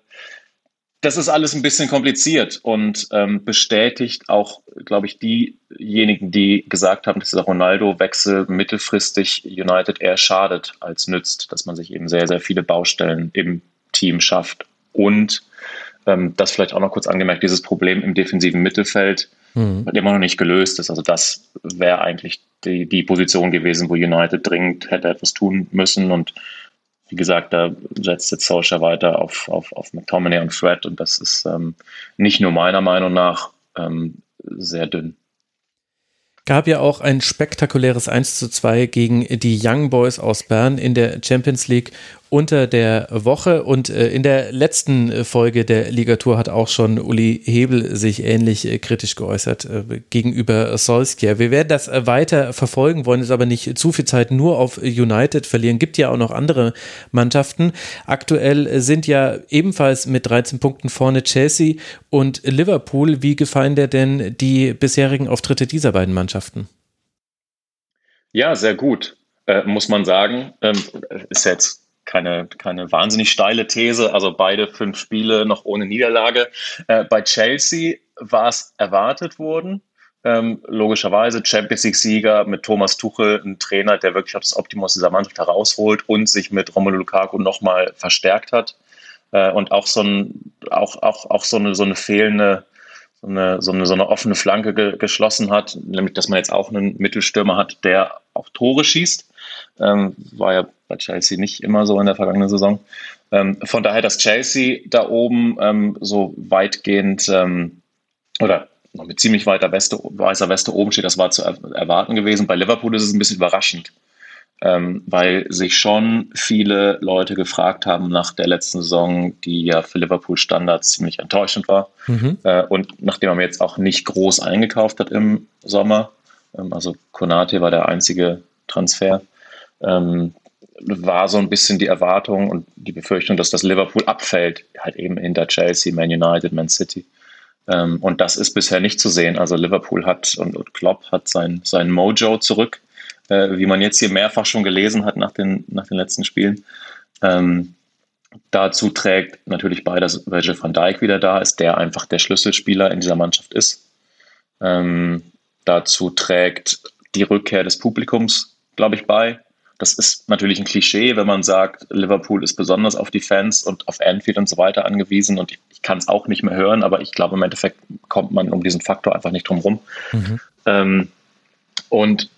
das ist alles ein bisschen kompliziert und ähm, bestätigt auch, glaube ich, diejenigen, die gesagt haben, dass dieser Ronaldo-Wechsel mittelfristig United eher schadet als nützt, dass man sich eben sehr, sehr viele Baustellen im Team schafft und ähm, das vielleicht auch noch kurz angemerkt, dieses Problem im defensiven Mittelfeld mhm. immer noch nicht gelöst ist. Also das wäre eigentlich die, die Position gewesen, wo United dringend hätte etwas tun müssen. Und wie gesagt, da setzt jetzt Solskjaer weiter auf, auf, auf McTominay und Fred. Und das ist ähm, nicht nur meiner Meinung nach ähm, sehr dünn gab ja auch ein spektakuläres 1 zu 2 gegen die Young Boys aus Bern in der Champions League unter der Woche. Und äh, in der letzten Folge der Ligatur hat auch schon Uli Hebel sich ähnlich äh, kritisch geäußert äh, gegenüber Solskjaer. Wir werden das weiter verfolgen, wollen jetzt aber nicht zu viel Zeit nur auf United verlieren. Gibt ja auch noch andere Mannschaften. Aktuell sind ja ebenfalls mit 13 Punkten vorne Chelsea und Liverpool. Wie gefallen dir denn die bisherigen Auftritte dieser beiden Mannschaften? Ja, sehr gut, äh, muss man sagen. Ähm, ist jetzt keine, keine wahnsinnig steile These. Also beide fünf Spiele noch ohne Niederlage. Äh, bei Chelsea war es erwartet worden. Ähm, logischerweise Champions League-Sieger mit Thomas Tuchel, ein Trainer, der wirklich auch das Optimum aus dieser Mannschaft herausholt und sich mit Romelu Lukaku nochmal verstärkt hat. Äh, und auch so, ein, auch, auch, auch so, eine, so eine fehlende, so eine, so eine, so eine offene Flanke ge geschlossen hat, nämlich dass man jetzt auch einen Mittelstürmer hat, der auch Tore schießt. Ähm, war ja bei Chelsea nicht immer so in der vergangenen Saison. Ähm, von daher, dass Chelsea da oben ähm, so weitgehend ähm, oder noch mit ziemlich weiter Weste, weißer Weste oben steht, das war zu erwarten gewesen. Bei Liverpool ist es ein bisschen überraschend. ähm, weil sich schon viele Leute gefragt haben nach der letzten Saison, die ja für Liverpool Standards ziemlich enttäuschend war. Mhm. Äh, und nachdem man jetzt auch nicht groß eingekauft hat im Sommer, ähm, also Konate war der einzige Transfer, ähm, war so ein bisschen die Erwartung und die Befürchtung, dass das Liverpool abfällt, halt eben hinter Chelsea, Man United, Man City. Ähm, und das ist bisher nicht zu sehen. Also Liverpool hat und, Klopp hat sein, sein Mojo zurück, äh, wie man jetzt hier mehrfach schon gelesen hat nach den, nach den letzten Spielen. Ähm, dazu trägt natürlich bei, dass Virgil van Dijk wieder da ist, der einfach der Schlüsselspieler in dieser Mannschaft ist. Ähm, dazu trägt die Rückkehr des Publikums, glaube ich, bei. Das ist natürlich ein Klischee, wenn man sagt, Liverpool ist besonders auf die Fans und auf Anfield und so weiter angewiesen und ich, ich kann es auch nicht mehr hören, aber ich glaube, im Endeffekt kommt man um diesen Faktor einfach nicht drum rum. Mhm. Ähm, und,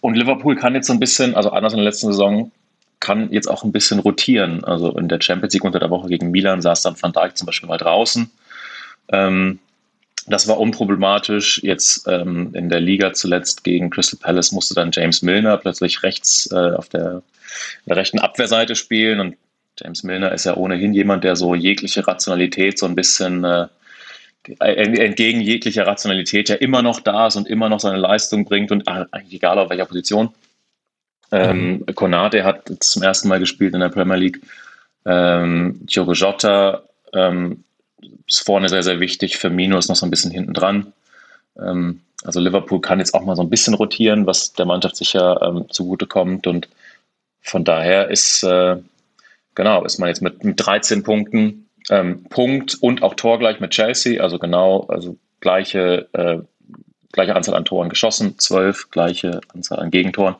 und Liverpool kann jetzt so ein bisschen, also anders in der letzten Saison, kann jetzt auch ein bisschen rotieren. Also in der Champions League unter der Woche gegen Milan saß dann Van Dijk zum Beispiel mal draußen. Ähm, das war unproblematisch. Jetzt ähm, in der Liga zuletzt gegen Crystal Palace musste dann James Milner plötzlich rechts äh, auf der, der, rechten Abwehrseite spielen. Und James Milner ist ja ohnehin jemand, der so jegliche Rationalität so ein bisschen äh, entgegen jeglicher Rationalität ja immer noch da ist und immer noch seine Leistung bringt und äh, eigentlich egal auf welcher Position. Ähm, mhm. Konate hat zum ersten Mal gespielt in der Premier League. Ähm, Diogo Jota ähm, ist vorne sehr, sehr wichtig. Firmino ist noch so ein bisschen hinten dran. Ähm, also Liverpool kann jetzt auch mal so ein bisschen rotieren, was der Mannschaft sicher ähm, zugutekommt. Und von daher ist, äh, genau, ist man jetzt mit, mit 13 Punkten, ähm, Punkt und auch torgleich mit Chelsea, also genau, also gleiche äh, gleiche Anzahl an Toren geschossen, zwölf, gleiche Anzahl an Gegentoren.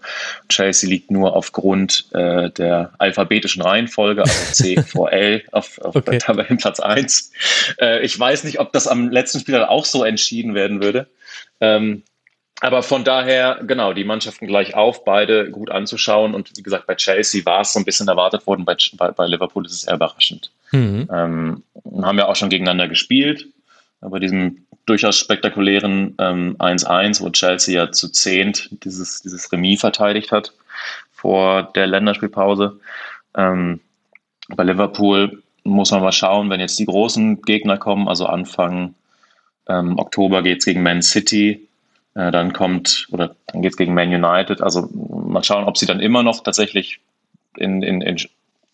Chelsea liegt nur aufgrund äh, der alphabetischen Reihenfolge, also C vor L, auf, auf okay. Tabellenplatz 1. Äh, ich weiß nicht, ob das am letzten Spiel auch so entschieden werden würde. Ähm, aber von daher, genau, die Mannschaften gleich auf, beide gut anzuschauen. Und wie gesagt, bei Chelsea war es so ein bisschen erwartet worden, bei, bei, bei Liverpool ist es eher überraschend. Mhm. Ähm, haben ja auch schon gegeneinander gespielt. Bei diesem durchaus spektakulären ähm, 1-1, wo Chelsea ja zu zehnt dieses, dieses Remis verteidigt hat vor der Länderspielpause. Ähm, bei Liverpool muss man mal schauen, wenn jetzt die großen Gegner kommen, also Anfang ähm, Oktober geht es gegen Man City, äh, dann kommt, oder dann geht es gegen Man United, also mal schauen, ob sie dann immer noch tatsächlich in, in, in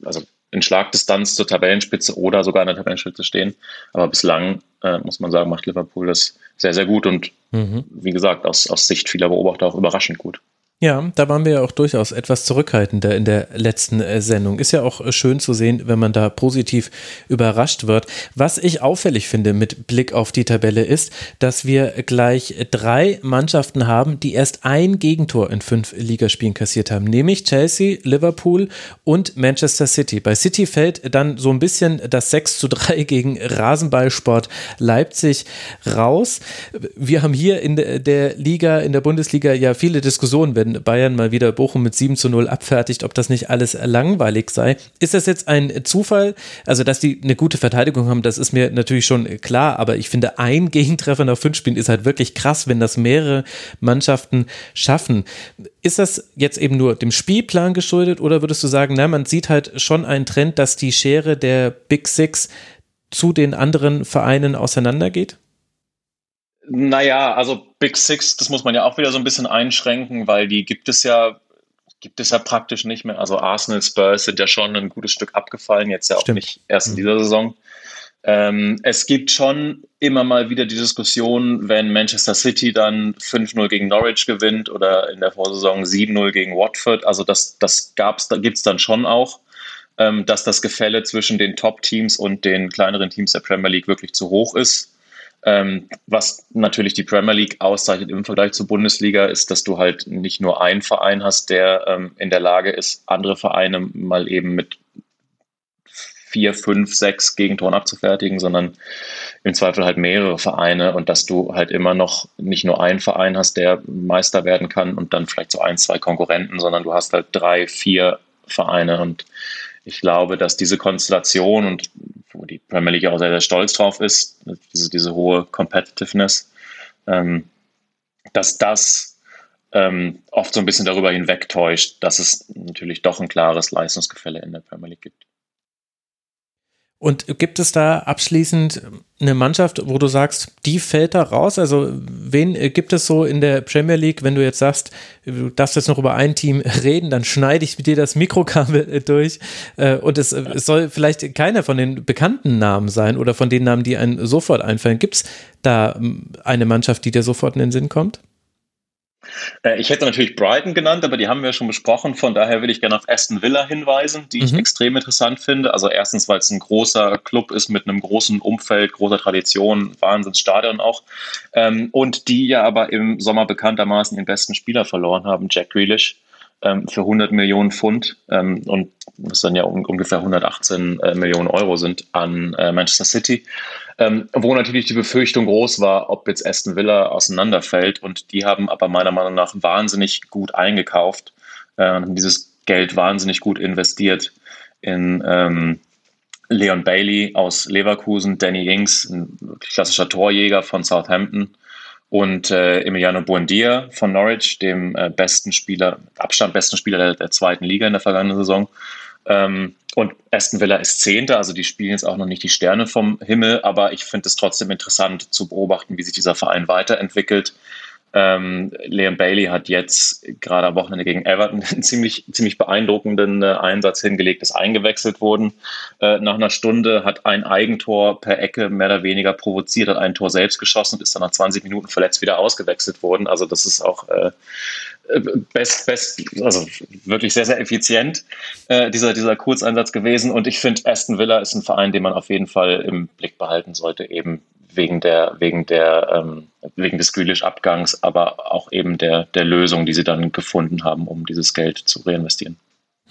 also in Schlagdistanz zur Tabellenspitze oder sogar in der Tabellenspitze stehen. Aber bislang, äh, muss man sagen, macht Liverpool das sehr, sehr gut und mhm. wie gesagt, aus, aus Sicht vieler Beobachter auch überraschend gut. Ja, da waren wir ja auch durchaus etwas zurückhaltender in der letzten äh, Sendung. Ist ja auch äh, schön zu sehen, wenn man da positiv überrascht wird. Was ich auffällig finde mit Blick auf die Tabelle ist, dass wir gleich drei Mannschaften haben, die erst ein Gegentor in fünf Ligaspielen kassiert haben, nämlich Chelsea, Liverpool und Manchester City. Bei City fällt dann so ein bisschen das 6 zu 3 gegen Rasenballsport Leipzig raus. Wir haben hier in der Liga, in der Bundesliga ja viele Diskussionen, wenn wenn Bayern mal wieder Bochum mit 7 zu 0 abfertigt, ob das nicht alles langweilig sei. Ist das jetzt ein Zufall? Also, dass die eine gute Verteidigung haben, das ist mir natürlich schon klar, aber ich finde, ein Gegentreffer nach fünf Spielen ist halt wirklich krass, wenn das mehrere Mannschaften schaffen. Ist das jetzt eben nur dem Spielplan geschuldet oder würdest du sagen, na, man sieht halt schon einen Trend, dass die Schere der Big Six zu den anderen Vereinen auseinandergeht? Naja, also Big Six, das muss man ja auch wieder so ein bisschen einschränken, weil die gibt es ja, gibt es ja praktisch nicht mehr. Also Arsenal, Spurs sind ja schon ein gutes Stück abgefallen, jetzt ja auch Stimmt. nicht erst in mhm. dieser Saison. Ähm, es gibt schon immer mal wieder die Diskussion, wenn Manchester City dann 5-0 gegen Norwich gewinnt oder in der Vorsaison 7-0 gegen Watford. Also das, das gab's, da gibt's dann schon auch, ähm, dass das Gefälle zwischen den Top-Teams und den kleineren Teams der Premier League wirklich zu hoch ist. Ähm, was natürlich die Premier League auszeichnet im Vergleich zur Bundesliga, ist, dass du halt nicht nur einen Verein hast, der ähm, in der Lage ist, andere Vereine mal eben mit vier, fünf, sechs Gegentoren abzufertigen, sondern im Zweifel halt mehrere Vereine und dass du halt immer noch nicht nur einen Verein hast, der Meister werden kann und dann vielleicht so ein, zwei Konkurrenten, sondern du hast halt drei, vier Vereine und ich glaube, dass diese Konstellation und wo die Premier League auch sehr, sehr stolz drauf ist, diese, diese hohe Competitiveness, ähm, dass das ähm, oft so ein bisschen darüber hinwegtäuscht, dass es natürlich doch ein klares Leistungsgefälle in der Premier League gibt. Und gibt es da abschließend eine Mannschaft, wo du sagst, die fällt da raus? Also wen gibt es so in der Premier League, wenn du jetzt sagst, du darfst jetzt noch über ein Team reden, dann schneide ich mit dir das Mikrokabel durch äh, und es, soll vielleicht keiner von den bekannten Namen sein oder von den Namen, die einem sofort einfallen. Gibt es da ähm, eine Mannschaft, die dir sofort in den Sinn kommt? Äh, ich hätte natürlich Brighton genannt, aber die haben wir schon besprochen. Von daher will ich gerne auf Aston Villa hinweisen, die ich mhm. extrem interessant finde. Also erstens, weil es ein großer Club ist mit einem großen Umfeld, großer Tradition, Wahnsinnsstadion auch. Ähm, und die ja aber im Sommer bekanntermaßen den besten Spieler verloren haben, Jack Grealish ähm, für 100 Millionen Pfund ähm, und was dann ja ungefähr 118 äh, Millionen Euro sind an äh, Manchester City. Ähm, wo natürlich die Befürchtung groß war, ob jetzt Aston Villa auseinanderfällt. Und die haben aber meiner Meinung nach wahnsinnig gut eingekauft äh, dieses Geld wahnsinnig gut investiert in ähm, Leon Bailey aus Leverkusen, Danny Ings, ein klassischer Torjäger von Southampton und äh, Emiliano Buendia von Norwich, dem äh, besten Spieler, Abstand besten Spieler der, der, zweiten Liga in der vergangenen Saison. Ähm, und Aston Villa ist Zehnter, also die spielen jetzt auch noch nicht die Sterne vom Himmel, aber ich finde es trotzdem interessant zu beobachten, wie sich dieser Verein weiterentwickelt. Ähm, Liam Bailey hat jetzt gerade am Wochenende gegen Everton einen ziemlich, ziemlich beeindruckenden äh, Einsatz hingelegt, ist eingewechselt worden. Äh, nach einer Stunde hat ein Eigentor per Ecke mehr oder weniger provoziert, hat ein Tor selbst geschossen und ist dann nach 20 Minuten verletzt wieder ausgewechselt worden. Also das ist auch äh, best, best, also wirklich sehr, sehr effizient, äh, dieser, dieser Kurzeinsatz gewesen. Und ich finde, Aston Villa ist ein Verein, den man auf jeden Fall im Blick behalten sollte, eben wegen der, wegen der, ähm, wegen des Grealish-Abgangs, aber auch eben der, der Lösung, die sie dann gefunden haben, um dieses Geld zu reinvestieren.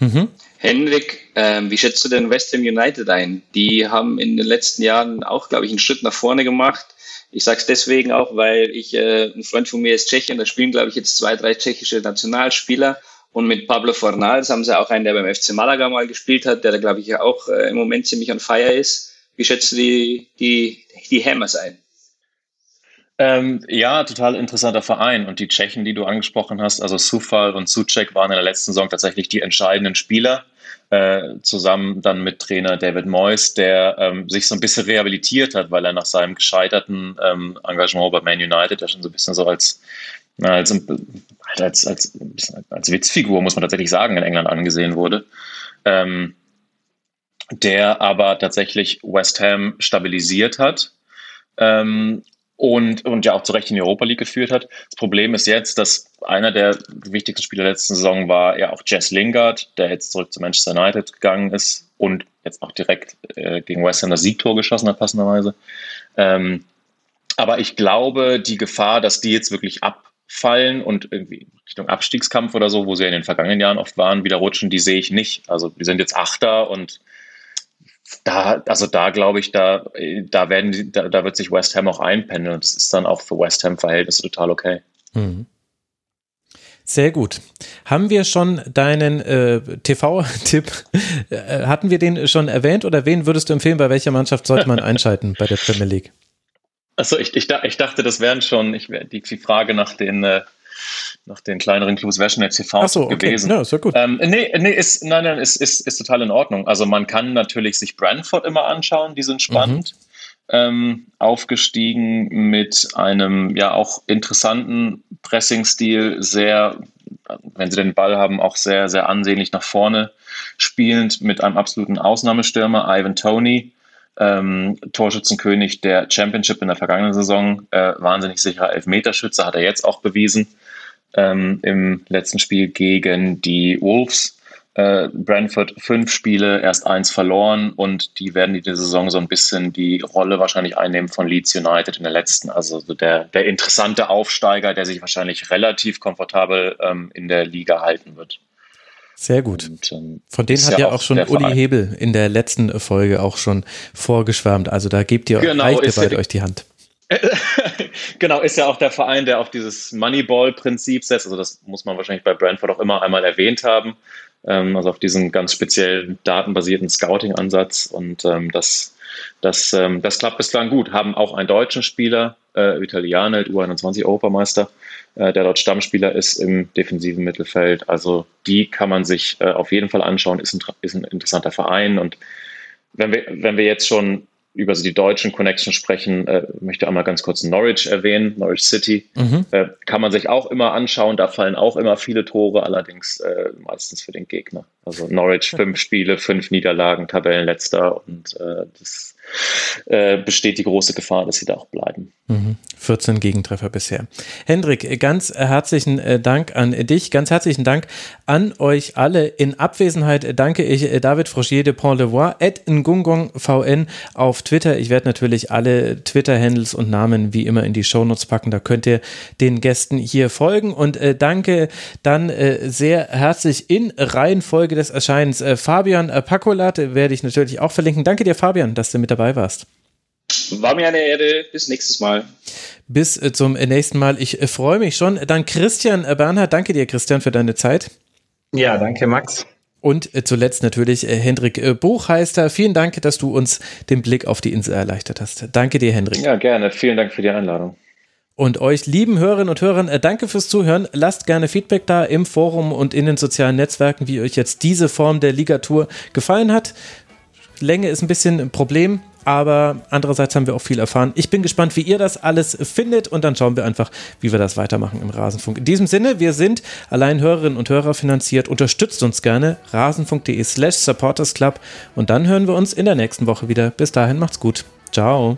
Mhm. Henrik, ähm, wie schätzt du denn West Ham United ein? Die haben in den letzten Jahren auch, glaube ich, einen Schritt nach vorne gemacht. Ich sage es deswegen auch, weil ich, äh, ein Freund von mir ist Tschechien, da spielen, glaube ich, jetzt zwei, drei tschechische Nationalspieler. Und mit Pablo Fornals haben sie auch einen, der beim FC Malaga mal gespielt hat, der da, glaube ich, auch äh, im Moment ziemlich on fire ist. Wie schätzt du die, die, die Hammers ein? Ähm, ja, total interessanter Verein. Und die Tschechen, die du angesprochen hast, also Sufal und Sucek waren in der letzten Saison tatsächlich die entscheidenden Spieler. Äh, zusammen dann mit Trainer David Moyes, der ähm, sich so ein bisschen rehabilitiert hat, weil er nach seinem gescheiterten ähm, Engagement bei Man United ja schon so ein bisschen so als, na, als, als, als, als Witzfigur, muss man tatsächlich sagen, in England angesehen wurde. Ähm, der aber tatsächlich West Ham stabilisiert hat ähm, und, und ja auch zu Recht in die Europa League geführt hat. Das Problem ist jetzt, dass einer der wichtigsten Spieler der letzten Saison war ja auch Jess Lingard, der jetzt zurück zu Manchester United gegangen ist und jetzt auch direkt äh, gegen West Ham das Siegtor geschossen hat, passenderweise. Ähm, aber ich glaube, die Gefahr, dass die jetzt wirklich abfallen und irgendwie Richtung Abstiegskampf oder so, wo sie in den vergangenen Jahren oft waren, wieder rutschen, die sehe ich nicht. Also die sind jetzt Achter und da, also da glaube ich, da, da werden die, da, da, wird sich West Ham auch einpendeln und das ist dann auch für West Ham Verhältnisse total okay. Mhm. Sehr gut. Haben wir schon deinen äh, TV-Tipp, äh, hatten wir den schon erwähnt oder wen würdest du empfehlen, bei welcher Mannschaft sollte man einschalten bei der Premier League? Achso, ich, ich, ich dachte, das wären schon ich, die, die Frage nach den äh, nach den kleineren Clubs wäre schon der TV so, okay. gewesen. Ja, ist ja gut. Ähm, nee, nee, ist, nein, nein, ist, ist, ist total in Ordnung. Also man kann natürlich sich Brentford immer anschauen, die sind spannend. Mhm. Ähm, aufgestiegen mit einem ja auch interessanten Pressing-Stil, sehr, wenn sie den Ball haben, auch sehr, sehr ansehnlich nach vorne spielend mit einem absoluten Ausnahmestürmer, Ivan Tony, ähm, Torschützenkönig der Championship in der vergangenen Saison, äh, wahnsinnig sicherer Elfmeterschütze, hat er jetzt auch bewiesen ähm, im letzten Spiel gegen die Wolves. Äh, Brentford fünf Spiele, erst eins verloren und die werden die Saison so ein bisschen die Rolle wahrscheinlich einnehmen von Leeds United in der letzten. Also der, der interessante Aufsteiger, der sich wahrscheinlich relativ komfortabel ähm, in der Liga halten wird. Sehr gut. Und, ähm, Von denen hat ja, auch schon Uli Hebel in der letzten Folge auch schon vorgeschwärmt. Also da gebt ihr genau, ihr beide euch die Hand. genau, ist ja auch der Verein, der auf dieses Moneyball-Prinzip setzt. Also das muss man wahrscheinlich bei Brentford auch immer einmal erwähnt haben. Ähm, also auf diesen ganz speziellen datenbasierten Scouting-Ansatz. Und ähm, das das, ähm, das klappt bislang gut. Haben auch einen deutschen Spieler, äh, Italianer, U21-Europameister, äh, der dort Stammspieler ist im defensiven Mittelfeld. Also die kann man sich äh, auf jeden Fall anschauen, ist ein, ist ein interessanter Verein. Und wenn wir, wenn wir jetzt schon über die deutschen Connections sprechen, äh, möchte einmal ganz kurz Norwich erwähnen, Norwich City. Mhm. Äh, kann man sich auch immer anschauen, da fallen auch immer viele Tore, allerdings äh, meistens für den Gegner. Also Norwich fünf Spiele, fünf Niederlagen, Tabellenletzter und äh, das äh, besteht die große Gefahr, dass sie da auch bleiben. Mhm. 14 Gegentreffer bisher. Hendrik, ganz herzlichen äh, Dank an dich, ganz herzlichen Dank an euch alle. In Abwesenheit danke ich äh, David Frogier de Pont-Levoix, at VN auf Twitter. Ich werde natürlich alle Twitter-Handles und Namen wie immer in die Shownotes packen. Da könnt ihr den Gästen hier folgen. Und danke dann sehr herzlich in Reihenfolge des Erscheinens. Fabian Pacolat werde ich natürlich auch verlinken. Danke dir, Fabian, dass du mit dabei warst. War mir eine Ehre. Bis nächstes Mal. Bis äh, zum nächsten Mal. Ich äh, freue mich schon. Dann Christian äh, Bernhard. Danke dir, Christian, für deine Zeit. Ja, danke, Max. Und zuletzt natürlich Hendrik Buchheister. Vielen Dank, dass du uns den Blick auf die Insel erleichtert hast. Danke dir, Hendrik. Ja, gerne. Vielen Dank für die Einladung. Und euch lieben Hörerinnen und Hörern, danke fürs Zuhören. Lasst gerne Feedback da im Forum und in den sozialen Netzwerken, wie euch jetzt diese Form der Ligatur gefallen hat. Länge ist ein bisschen ein Problem, aber andererseits haben wir auch viel erfahren. Ich bin gespannt, wie ihr das alles findet und dann schauen wir einfach, wie wir das weitermachen im Rasenfunk. In diesem Sinne, wir sind allein Hörerinnen und Hörer finanziert. Unterstützt uns gerne rasenfunk.de slash supportersclub und dann hören wir uns in der nächsten Woche wieder. Bis dahin, macht's gut. Ciao.